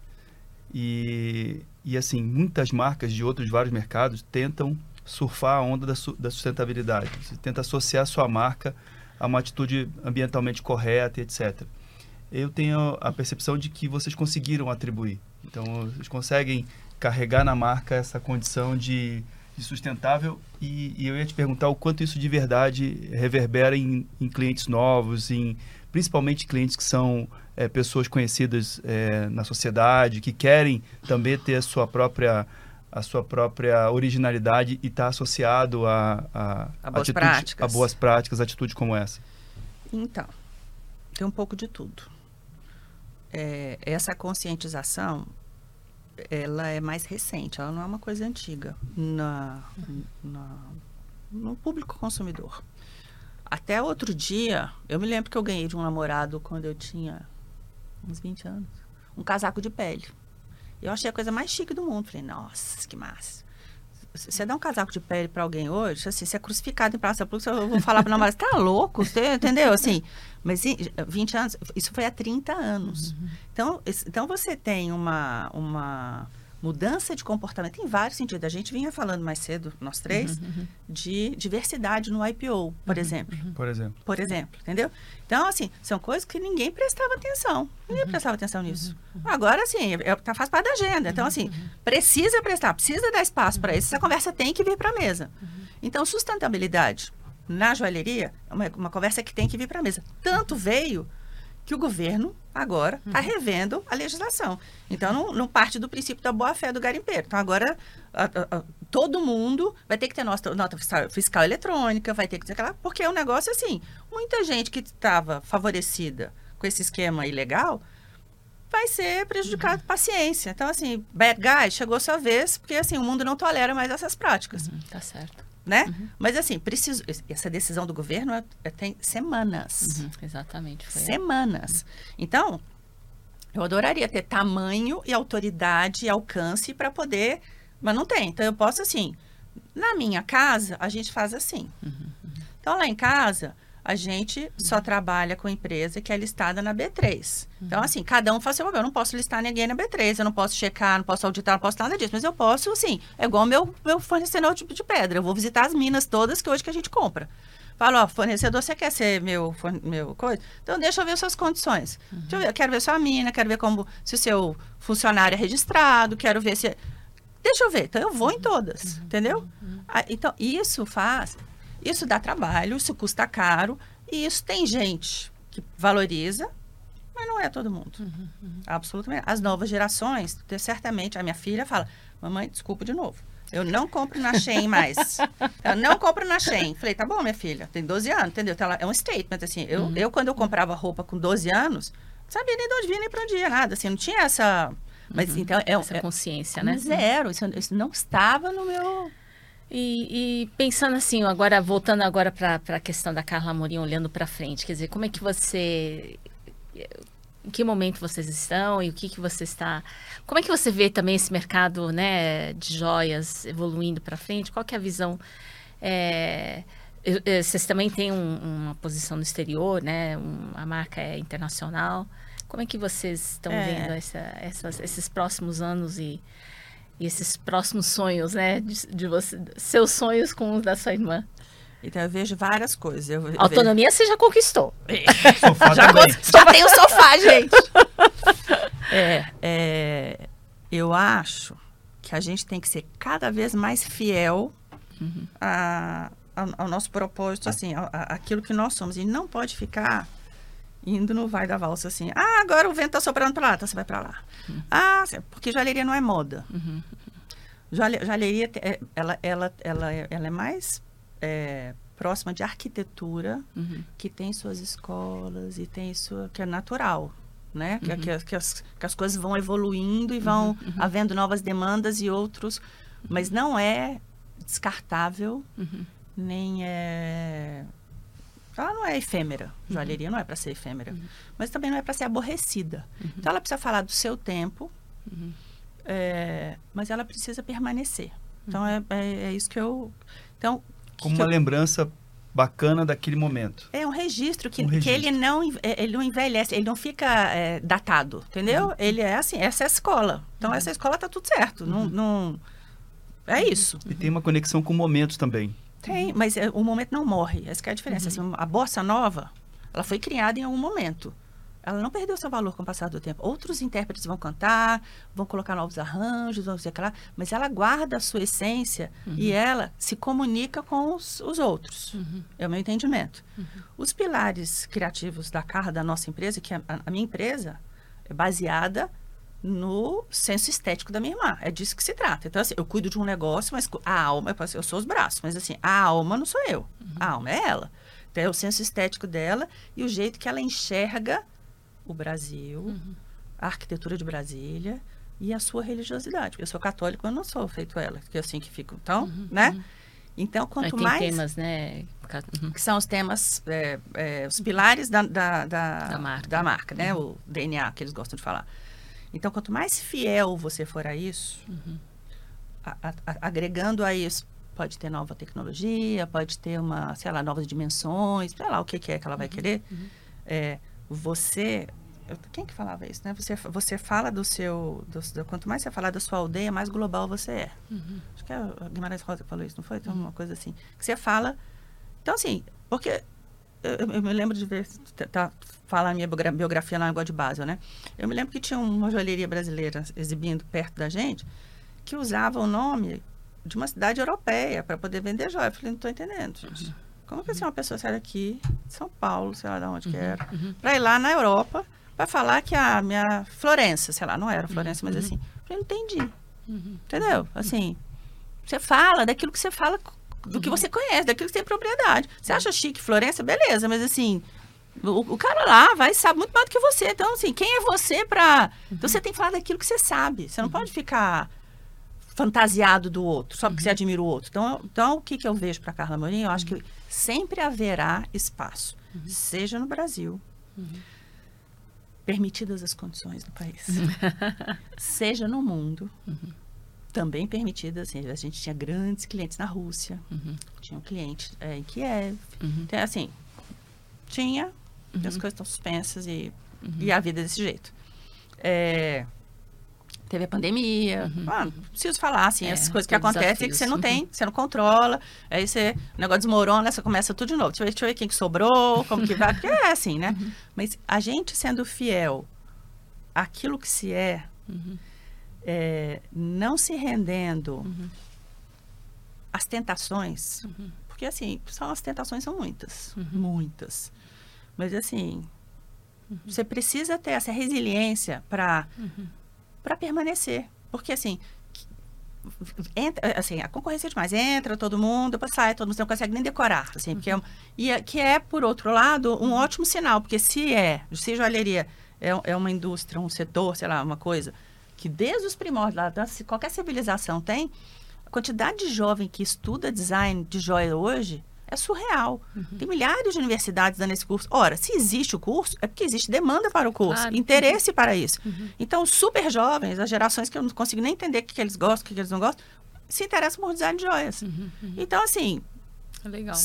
Speaker 3: E, e, assim, muitas marcas de outros vários mercados tentam surfar a onda da, su, da sustentabilidade. Você tenta associar a sua marca a uma atitude ambientalmente correta, etc. Eu tenho a percepção de que vocês conseguiram atribuir. Então, vocês conseguem carregar na marca essa condição de, de sustentável e, e, eu ia te perguntar o quanto isso de verdade reverbera em, em clientes novos, em principalmente clientes que são é, pessoas conhecidas é, na sociedade, que querem também ter a sua própria a sua própria originalidade e estar tá associado a, a,
Speaker 1: a boas atitude, práticas.
Speaker 3: A boas práticas, atitude como essa.
Speaker 1: Então, tem um pouco de tudo. É, essa conscientização ela é mais recente, ela não é uma coisa antiga na, na, no público consumidor. Até outro dia, eu me lembro que eu ganhei de um namorado quando eu tinha uns 20 anos, um casaco de pele. Eu achei a coisa mais chique do mundo. Falei, nossa, que massa. Você dá um casaco de pele para alguém hoje, assim, você é crucificado em praça pública, eu vou falar para o namorado, você tá louco? Você entendeu? Assim, mas 20 anos, isso foi há 30 anos. Uhum. Então, então você tem uma, uma mudança de comportamento em vários sentidos. A gente vinha falando mais cedo, nós três, uhum, uhum. de diversidade no IPO, por uhum, exemplo.
Speaker 3: Uhum. Por exemplo.
Speaker 1: Por exemplo, entendeu? Então, assim, são coisas que ninguém prestava atenção. Ninguém uhum. prestava atenção nisso. Uhum, Agora, assim, é, tá, faz parte da agenda. Então, assim, precisa prestar, precisa dar espaço para isso. Essa conversa tem que vir para a mesa. Então, sustentabilidade na joalheria é uma, uma conversa que tem que vir para a mesa. Tanto veio que o governo agora está uhum. revendo a legislação. Então, não, não, parte do princípio da boa-fé do garimpeiro. Então, agora, a, a, a, todo mundo vai ter que ter nota, nota fiscal, fiscal, eletrônica, vai ter que ter aquela... Porque é um negócio assim, muita gente que estava favorecida com esse esquema ilegal vai ser prejudicado. Uhum. Paciência. Então, assim, bad guy, chegou sua vez, porque, assim, o mundo não tolera mais essas práticas.
Speaker 4: Uhum, tá certo
Speaker 1: né? Uhum. Mas assim, preciso, essa decisão do governo é, é, tem semanas.
Speaker 4: Uhum, exatamente.
Speaker 1: semanas. Então, eu adoraria ter tamanho e autoridade e alcance para poder, mas não tem. Então eu posso assim, na minha casa a gente faz assim. Uhum, uhum. então lá em casa a gente só trabalha com empresa que é listada na B3. Uhum. Então, assim, cada um faz seu papel. Eu não posso listar ninguém na B3, eu não posso checar, não posso auditar, não posso nada disso. Mas eu posso, assim, é igual meu, meu fornecedor tipo de pedra. Eu vou visitar as minas todas que hoje que a gente compra. Falo, ó, fornecedor, você quer ser meu, meu coisa? Então, deixa eu ver suas condições. Uhum. Deixa eu ver, eu quero ver sua mina, quero ver como, se o seu funcionário é registrado, quero ver se... Deixa eu ver. Então, eu vou em todas, uhum. entendeu? Uhum. Ah, então, isso faz isso dá trabalho, isso custa caro e isso tem gente que valoriza, mas não é todo mundo. Uhum, uhum. Absolutamente. As novas gerações, certamente, a minha filha fala: Mamãe, desculpa de novo. Eu não compro na Shein mais. Eu não compro na Shein. Falei, tá bom, minha filha, tem 12 anos, entendeu? Então, é um statement, assim. Eu, uhum. eu, quando eu comprava roupa com 12 anos, não sabia nem de onde vinha, nem pra onde ia, nada. Assim, não tinha essa... Mas, uhum. então, é,
Speaker 4: essa
Speaker 1: é,
Speaker 4: consciência, né?
Speaker 1: Zero. Isso, isso não estava no meu...
Speaker 4: E, e, pensando assim, agora voltando agora para a questão da Carla Amorim, olhando para frente, quer dizer, como é que você, em que momento vocês estão e o que que você está, como é que você vê também esse mercado, né, de joias evoluindo para frente? Qual que é a visão? É, vocês também têm um, uma posição no exterior, né? Um, a marca é internacional. Como é que vocês estão é. vendo essa, essas, esses próximos anos e e esses próximos sonhos, né? De, de você, seus sonhos com os da sua irmã.
Speaker 1: Então eu vejo várias coisas. Eu
Speaker 4: Autonomia
Speaker 1: vejo...
Speaker 4: você já conquistou.
Speaker 3: Sofá já,
Speaker 1: já tem o sofá, gente. é, é, eu acho que a gente tem que ser cada vez mais fiel uhum. a, a, ao nosso propósito, assim, a, aquilo que nós somos. E não pode ficar indo no vai da valsa assim. Ah, agora o vento tá soprando para lá, então você vai para lá. Uhum. Ah, porque joalheria não é moda. Uhum. Joalheria, é, ela, ela, ela, ela é mais é, próxima de arquitetura, uhum. que tem suas escolas e tem sua que é natural, né? Que, que, que, as, que as coisas vão evoluindo e vão uhum. Uhum. havendo novas demandas e outros, mas não é descartável, nem é ela não é efêmera. Uhum. Joalheria não é para ser efêmera. Uhum. Mas também não é para ser aborrecida. Uhum. Então, ela precisa falar do seu tempo, uhum. é, mas ela precisa permanecer. Então, uhum. é, é, é, isso que eu... Então,
Speaker 3: Como que uma eu, lembrança bacana daquele momento.
Speaker 1: É um registro que, um registro. que ele, não, é, ele não envelhece, ele não fica é, datado, entendeu? Uhum. Ele é assim, essa é a escola. Então, essa escola tá tudo certo. Não, não, é isso.
Speaker 3: E tem uma conexão com momentos também.
Speaker 1: Tem, mas é, o momento não morre. Essa é a diferença. Uhum. Assim, a bossa nova, ela foi criada em algum momento. Ela não perdeu seu valor com o passar do tempo. Outros intérpretes vão cantar, vão colocar novos arranjos, vão dizer aquela, mas ela guarda a sua essência uhum. e ela se comunica com os, os outros. Uhum. É o meu entendimento. Uhum. Os pilares criativos da Carra, da nossa empresa, que a, a minha empresa é baseada no senso estético da minha irmã. É disso que se trata. Então, assim, eu cuido de um negócio, mas a alma, eu sou os braços, mas assim, a alma não sou eu. Uhum. A alma é ela. Então, é o senso estético dela e o jeito que ela enxerga o Brasil, uhum. a arquitetura de Brasília e a sua religiosidade. Porque eu sou católico, eu não sou feito ela, que é assim que fico. Então, uhum. né? Uhum. Então, quanto
Speaker 4: tem
Speaker 1: mais.
Speaker 4: temas, né?
Speaker 1: Uhum. Que são os temas, é, é, os pilares da, da, da, da marca, da marca né? Uhum. O DNA que eles gostam de falar. Então, quanto mais fiel você for a isso, uhum. a, a, agregando a isso, pode ter nova tecnologia, pode ter uma, sei lá, novas dimensões, sei lá o que, que é que ela vai uhum. querer. Uhum. É, você quem que falava isso, né? Você, você fala do seu... Do, do, quanto mais você falar da sua aldeia, mais global você é. Uhum. Acho que é a Guimarães Rosa que falou isso, não foi? Então, uhum. uma coisa assim. Que você fala... Então, assim, porque eu, eu, me lembro de ver, tá, falar a minha biografia na Água de Basel, né? Eu me lembro que tinha uma joalheria brasileira exibindo perto da gente que usava o nome de uma cidade europeia para poder vender joia. Eu falei, não estou entendendo, gente. Uhum. Como que assim, uma pessoa sai daqui, de São Paulo, sei lá de onde uhum. que era, uhum. para ir lá na Europa para falar que a minha Florença, sei lá, não era Florença, mas uhum. assim, eu falei, não entendi. Uhum. Entendeu? Assim, você fala daquilo que você fala do que você conhece, daquilo que tem propriedade. Você acha chique Florença? Beleza, mas assim, o, o, cara lá vai sabe muito mais do que você. Então, assim, quem é você para. Então, você tem que falar daquilo que você sabe. Você não pode ficar fantasiado do outro, só porque você admira o outro. Então, então o que, que eu vejo para Carla Morim? Eu acho que sempre haverá espaço, seja no Brasil, permitidas as condições do país, seja no mundo também permitida, assim, a gente tinha grandes clientes na Rússia, uhum. tinha um cliente é, em Kiev, uhum. então, assim, tinha, uhum. as coisas estão suspensas e, uhum. e a vida é desse jeito. É, teve a pandemia, uhum. ah, não preciso falar, assim, é, essas coisas que acontecem que você não tem, você não controla, aí você, o negócio desmorona, você começa tudo de novo, deixa eu ver, deixa eu ver quem que sobrou, como que vai, porque é assim, né? Uhum. Mas a gente sendo fiel àquilo que se é, é, não se rendendo uhum. às tentações, uhum. porque assim, são, as tentações são muitas, uhum. muitas. Mas assim, uhum. você precisa ter essa resiliência para uhum. permanecer, porque assim, entra, assim, a concorrência é demais. Entra todo mundo, sai, todo mundo não consegue nem decorar. Assim, porque é, e é, que é, por outro lado, um ótimo sinal, porque se é, se joalheria é, é uma indústria, um setor, sei lá, uma coisa que desde os primórdios, lá, qualquer civilização tem, a quantidade de jovem que estuda design de joia hoje é surreal. Uhum. Tem milhares de universidades dando esse curso. Ora, se existe o curso, é porque existe demanda para o curso, claro. interesse para isso. Uhum. Então, super jovens, as gerações que eu não consigo nem entender o que, que eles gostam, o que, que, eles não gostam, se interessam por design de joias. Uhum. uhum. Então, assim.
Speaker 4: É legal.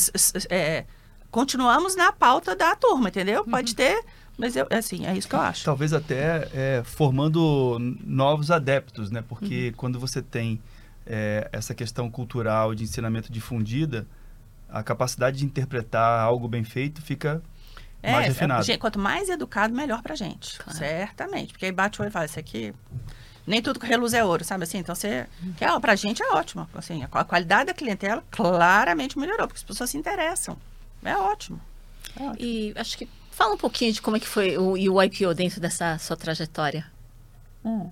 Speaker 1: É, continuamos na pauta da turma, entendeu? Pode uhum. ter mas, eu, assim, é isso que eu acho.
Speaker 3: Talvez até é, formando novos adeptos, né? Porque uhum. quando você tem é, essa questão cultural de ensinamento difundida, a capacidade de interpretar algo bem feito fica é, mais refinada.
Speaker 1: Gente, quanto mais educado, melhor pra gente. Claro. Certamente. Porque aí bate o olho e fala, isso aqui... Nem tudo que reluz é ouro, sabe assim? Então, você... Uhum. Que, ó, pra gente é ótimo. Assim, a qualidade da clientela claramente melhorou, porque as pessoas se interessam. É ótimo. É ótimo.
Speaker 4: E acho que Fala um pouquinho de como é que foi o, e o IPO dentro dessa sua trajetória.
Speaker 1: Hum.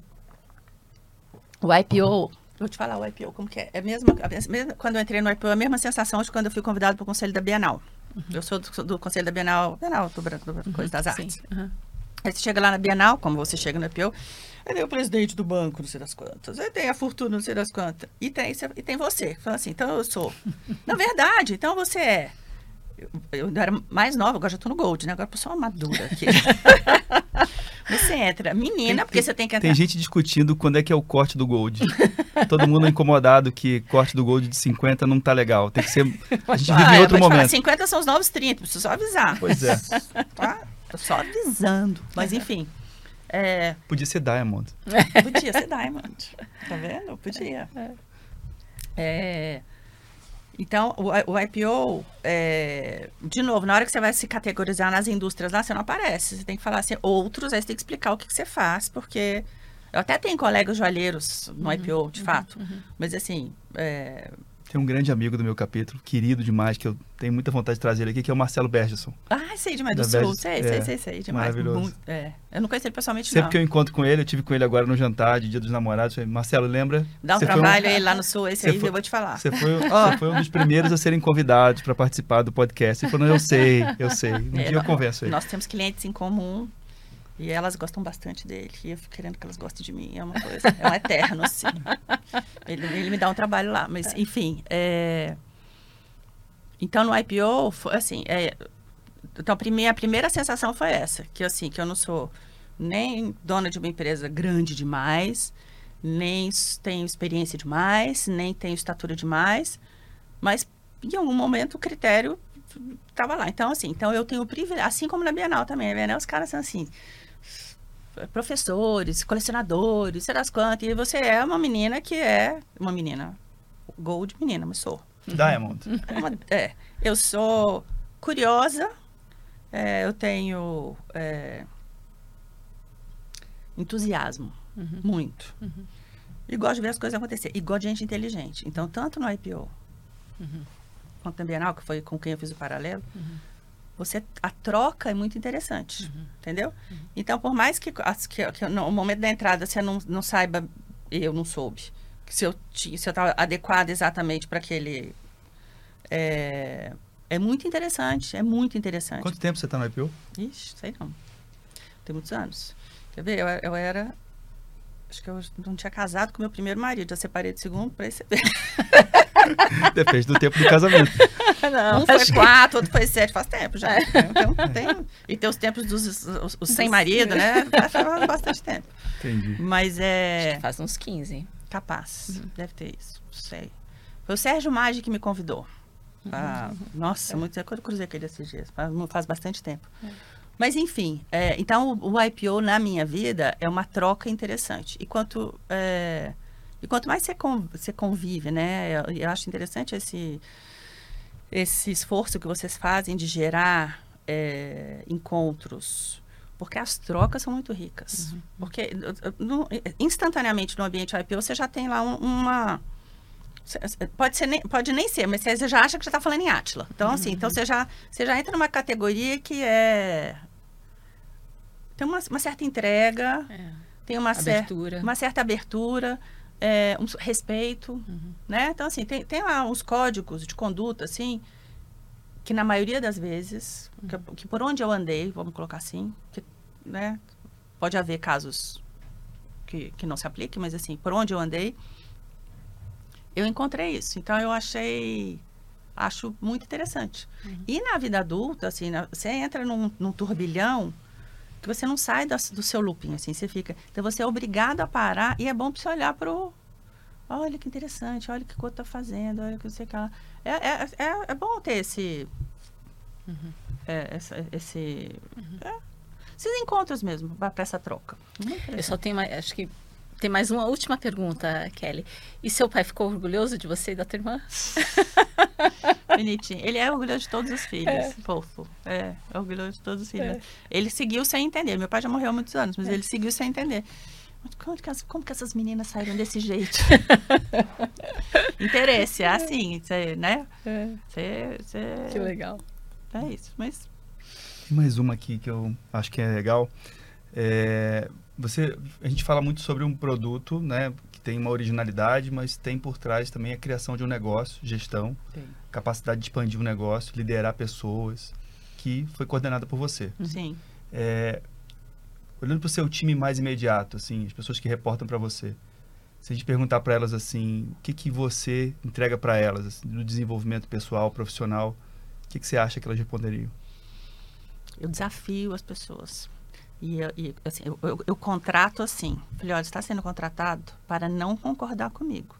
Speaker 1: O IPO, vou te falar o IPO, como que é? É mesmo, mesmo quando eu entrei no IPO, a mesma sensação de quando eu fui convidado para o conselho da Bienal. Uhum. Eu sou do, do, conselho da Bienal, Bienal do, do, do uhum, Coisa das Artes. Uhum. Aí você chega lá na Bienal, como você chega no IPO, aí tem o presidente do banco, não sei das quantas, aí tem a fortuna, não sei das quantas, e tem, e tem você. Fala assim, então eu sou. na verdade, então você é. Eu, eu era mais nova, agora já estou no Gold, né? Agora eu sou uma madura aqui. Você entra, menina, tem, porque você tem que entrar.
Speaker 3: Tem gente discutindo quando é que é o corte do Gold. Todo mundo incomodado que corte do Gold de 50 não tá legal. Tem que ser. A gente ah, vive em outro momento. Falar,
Speaker 1: 50 são os novos 30, preciso só avisar.
Speaker 3: Pois é.
Speaker 1: Tá? Só avisando. Mas enfim. É...
Speaker 3: Podia ser Diamond.
Speaker 1: Podia ser Diamond. Tá vendo? Podia. É. é... Então, o, o IPO, é, de novo, na hora que você vai se categorizar nas indústrias lá, você não aparece. Você tem que falar assim, outros, aí você tem que explicar o que, que você faz, porque eu até tenho colegas joalheiros no uhum, IPO, de uhum, fato, uhum. mas assim, é,
Speaker 3: tem um grande amigo do meu capítulo, querido demais, que eu tenho muita vontade de trazer ele aqui, que é o Marcelo Bergeson.
Speaker 1: Ah, sei demais, do Sul. Sei, é, sei, sei, sei, demais.
Speaker 3: Maravilhoso.
Speaker 1: É. Eu não conheci ele pessoalmente,
Speaker 3: Sempre
Speaker 1: não.
Speaker 3: que eu encontro com ele, eu tive com ele agora no jantar de Dia dos Namorados. Falei, Marcelo, lembra?
Speaker 1: Dá um trabalho um... aí lá no Sul, esse aí foi, eu vou te falar.
Speaker 3: Você foi, você foi um dos primeiros a serem convidados para participar do podcast. Ele falou, eu sei, eu sei. Um é, dia eu converso aí.
Speaker 1: Nós temos clientes em comum e elas gostam bastante dele. E eu fico querendo que elas gostem de mim. É uma coisa, é um eterno, assim. Ele, ele me dá um trabalho lá. Mas, enfim, é... Então, no IPO, foi, assim, é... Então, a primeira, a primeira sensação foi essa. Que, assim, que eu não sou nem dona de uma empresa grande demais, nem tenho experiência demais, nem tenho estatura demais. Mas, em algum momento, o critério estava lá. Então, assim, então eu tenho o privilégio, assim como na Bienal também. Na Bienal, os caras são assim, professores, colecionadores, sei lá quantas. E você é uma menina que é uma menina, gold menina, mas sou.
Speaker 3: Diamond.
Speaker 1: É, uma, é eu sou curiosa, é, eu tenho é, entusiasmo, uhum. muito. Uhum. E gosto de ver as coisas acontecer. E gosto de gente inteligente. Então, tanto no IPO uhum. quanto na Bienal, que foi com quem eu fiz o paralelo, uhum você a troca é muito interessante, uhum. entendeu? Uhum. Então, por mais que, que, que no momento da entrada você não, não saiba, eu não soube, se eu se eu estava adequado exatamente para aquele é, é muito interessante, é muito interessante.
Speaker 3: Quanto tempo você está no IPO?
Speaker 1: Ixi, sei não. Tem muitos anos. Quer ver? Eu, eu era acho que eu não tinha casado com meu primeiro marido, já separei do segundo para esse.
Speaker 3: Depende do tempo do casamento.
Speaker 1: Não, um foi quatro, outro foi sete, faz tempo já. É. Então, tem, e tem os tempos dos os, os sem marido, né? Faz bastante tempo.
Speaker 3: Entendi.
Speaker 1: Mas é.
Speaker 4: Faz uns 15.
Speaker 1: Capaz. Uhum. Deve ter isso. Não sei. Foi o Sérgio Maggi que me convidou. Uhum. Ah, nossa, é. muito. Quando eu cruzei aquele esses dias. Faz, faz bastante tempo. É. Mas, enfim, é, então o, o, IPO na minha vida é uma troca interessante. E quanto, é, e quanto mais você, você convive, né? Eu, eu, acho interessante esse, esse esforço que vocês fazem de gerar é, encontros. Porque as trocas são muito ricas. Uhum. Porque no, instantaneamente no ambiente IPO você já tem lá um, uma Pode, ser nem, pode nem ser, mas você já acha que já está falando em Atila. Então, assim, então uhum. você já, você já entra numa categoria que é. Tem uma, uma certa entrega, é. tem uma. Cer uma certa abertura, é, um respeito, uhum. né? Então, assim, tem, tem lá uns códigos de conduta, assim, que na maioria das vezes, uhum. que, que, por onde eu andei, vamos colocar assim, que, né? Pode haver casos que, que não se apliquem, mas assim, por onde eu andei, eu encontrei isso. Então eu achei acho muito interessante. Uhum. E na vida adulta, assim, na, você entra num, num, turbilhão que você não sai do seu looping, assim, você fica. Então você é obrigado a parar e é bom para você olhar para o. Olha que interessante, olha o que o outro está fazendo, olha o que você quer. É, é, é, é bom ter esse. Uhum. É, essa, esse. Uhum. É, esses encontros mesmo, para essa troca.
Speaker 4: Eu só tenho mais, acho que tem mais uma última pergunta, Kelly. E seu pai ficou orgulhoso de você e da tua irmã?
Speaker 1: Bonitinho. Ele é orgulhoso de todos os filhos, é. fofo. É, é orgulhoso de todos os filhos. É. Ele seguiu sem entender. Meu pai já morreu há muitos anos, mas é. ele seguiu sem entender. Como que, como que essas meninas saíram desse jeito? Interesse, é assim, cê, né?
Speaker 4: É. Cê, cê... Que legal.
Speaker 1: É isso, mas
Speaker 3: Tem mais uma aqui que eu acho que é legal. É, você, a gente fala muito sobre um produto, né, que tem uma originalidade, mas tem por trás também a criação de um negócio, gestão,
Speaker 1: Tem.
Speaker 3: capacidade de expandir um negócio, liderar pessoas, que foi coordenada por você.
Speaker 1: Sim.
Speaker 3: É, olhando para o seu time mais imediato, assim, as pessoas que reportam para você, se a gente perguntar para elas assim, o que que você entrega para elas assim, no desenvolvimento pessoal, profissional, o que que você acha que elas responderiam?
Speaker 1: Eu desafio as pessoas. E, eu, e, assim, eu, eu- eu contrato assim. Falei, olha, você está sendo contratado para não concordar comigo.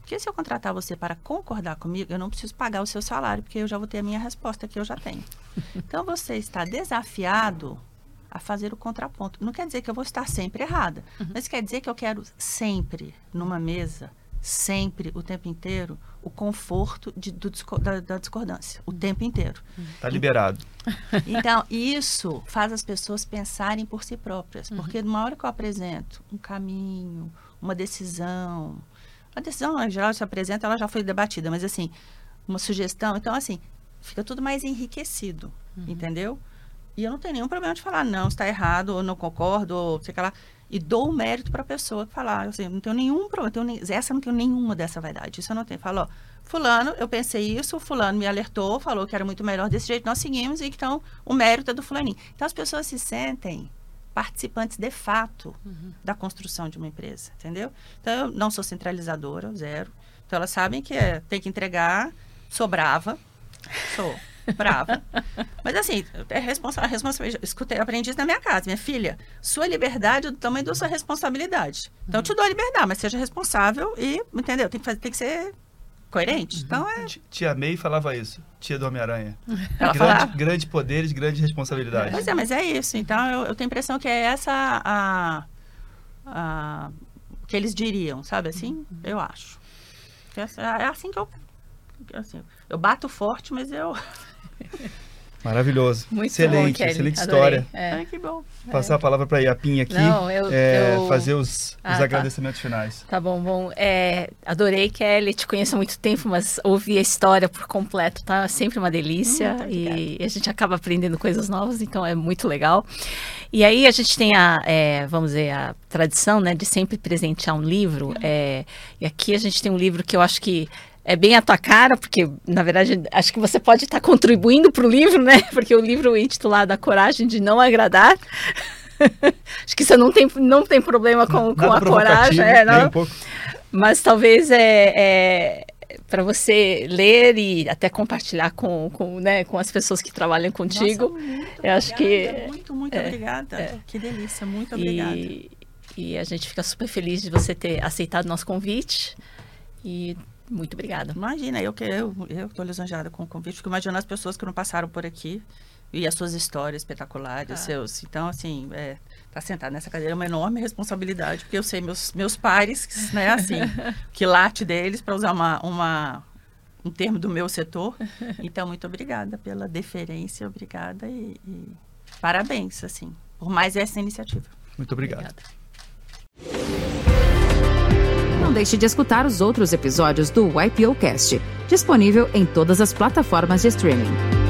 Speaker 1: Porque se eu contratar você para concordar comigo, eu não preciso pagar o seu salário, porque eu já vou ter a minha resposta que eu já tenho. Então você está desafiado a fazer o contraponto. Não quer dizer que eu vou estar sempre errada, mas quer dizer que eu quero sempre, numa mesa, sempre, o tempo inteiro, o conforto de- do da, da discordância. O tempo inteiro.
Speaker 3: Tá liberado.
Speaker 1: Então, isso faz as pessoas pensarem por si próprias.
Speaker 4: Uhum.
Speaker 1: Porque numa hora que eu apresento um caminho, uma decisão, a decisão, em geral, se apresenta, ela já foi debatida, mas assim, uma sugestão, então assim, fica tudo mais enriquecido,
Speaker 4: Uhum.
Speaker 1: entendeu? E eu não tenho nenhum problema de falar, não, está errado, ou não concordo, ou sei lá. E dou o mérito para a pessoa que falar, assim, não tenho nenhum problema, tenho essa eu não tenho nenhuma dessa vaidade, isso eu não tenho. Falo, ó, fulano, eu pensei isso, fulano me alertou, falou que era muito melhor desse jeito, nós seguimos, e então o mérito é do fulaninho. Então as pessoas se sentem participantes de fato da construção de uma empresa, entendeu? Então eu não sou centralizadora, zero. Então elas sabem que é, tem que entregar, sou brava, sou brava. Mas assim, é responsa responsabilidade. Escutei, aprendi isso na minha casa. Minha filha, sua liberdade é do tamanho da sua responsabilidade. Então eu te dou a liberdade, mas seja responsável e, entendeu? Tem que, fazer, tem que ser coerente. Então é.
Speaker 3: Ti- Tia May falava isso, tia do Homem-Aranha. Grande, grandes poderes, grandes responsabilidades.
Speaker 1: Pois é, mas é isso. Então eu, eu tenho a impressão que é essa a, a que eles diriam, sabe assim? Eu acho. É assim que eu. Assim, eu bato forte, mas eu.
Speaker 3: Maravilhoso.
Speaker 4: Muito
Speaker 3: excelente,
Speaker 4: bom,
Speaker 3: excelente
Speaker 4: Adorei.
Speaker 3: história.
Speaker 4: É.
Speaker 1: Ai, que bom.
Speaker 3: Passar a palavra para a Yapinha aqui,
Speaker 4: Não, eu-
Speaker 3: é,
Speaker 4: eu-
Speaker 3: fazer os, os
Speaker 4: Ah, tá.
Speaker 3: agradecimentos finais.
Speaker 4: Tá bom, bom. É, adorei, Kelly. Te conheço há muito tempo, mas ouvir a história por completo tá sempre uma delícia.
Speaker 1: Muito
Speaker 4: e a gente acaba aprendendo coisas novas, então é muito legal. E aí a gente tem a, é, vamos dizer, a tradição, né, de sempre presentear um livro. é, e aqui a gente tem um livro que eu acho que é bem a tua cara, porque, na verdade, acho que você pode estar contribuindo para o livro, né? Porque o livro é intitulado A Coragem de Não Agradar. acho que você não tem, não tem problema com, com a coragem. É, não,
Speaker 3: um
Speaker 4: mas talvez é, é para você ler e até compartilhar com, com, né, com as pessoas que trabalham contigo.
Speaker 1: Nossa, muito
Speaker 4: eu acho
Speaker 1: obrigada,
Speaker 4: que-
Speaker 1: Muito, muito
Speaker 4: é,
Speaker 1: obrigada. Que delícia, muito obrigada.
Speaker 4: e, e a gente fica super feliz de você ter aceitado nosso convite. E muito obrigada.
Speaker 1: Imagina, eu que eu eu estou lisonjeada com o convite, porque imagina as pessoas que não passaram por aqui e as suas histórias espetaculares,
Speaker 4: Ah.
Speaker 1: seus. Então, assim, é, tá sentado nessa cadeira é uma enorme responsabilidade, porque eu sei meus meus pares, né, assim, que late deles para usar uma, uma um termo do meu setor. Então, muito obrigada pela deferência, obrigada e, e parabéns, assim, por mais essa iniciativa.
Speaker 3: Muito obrigado.
Speaker 4: Obrigada.
Speaker 2: Não deixe de escutar os outros episódios do YPOcast, disponível em todas as plataformas de streaming.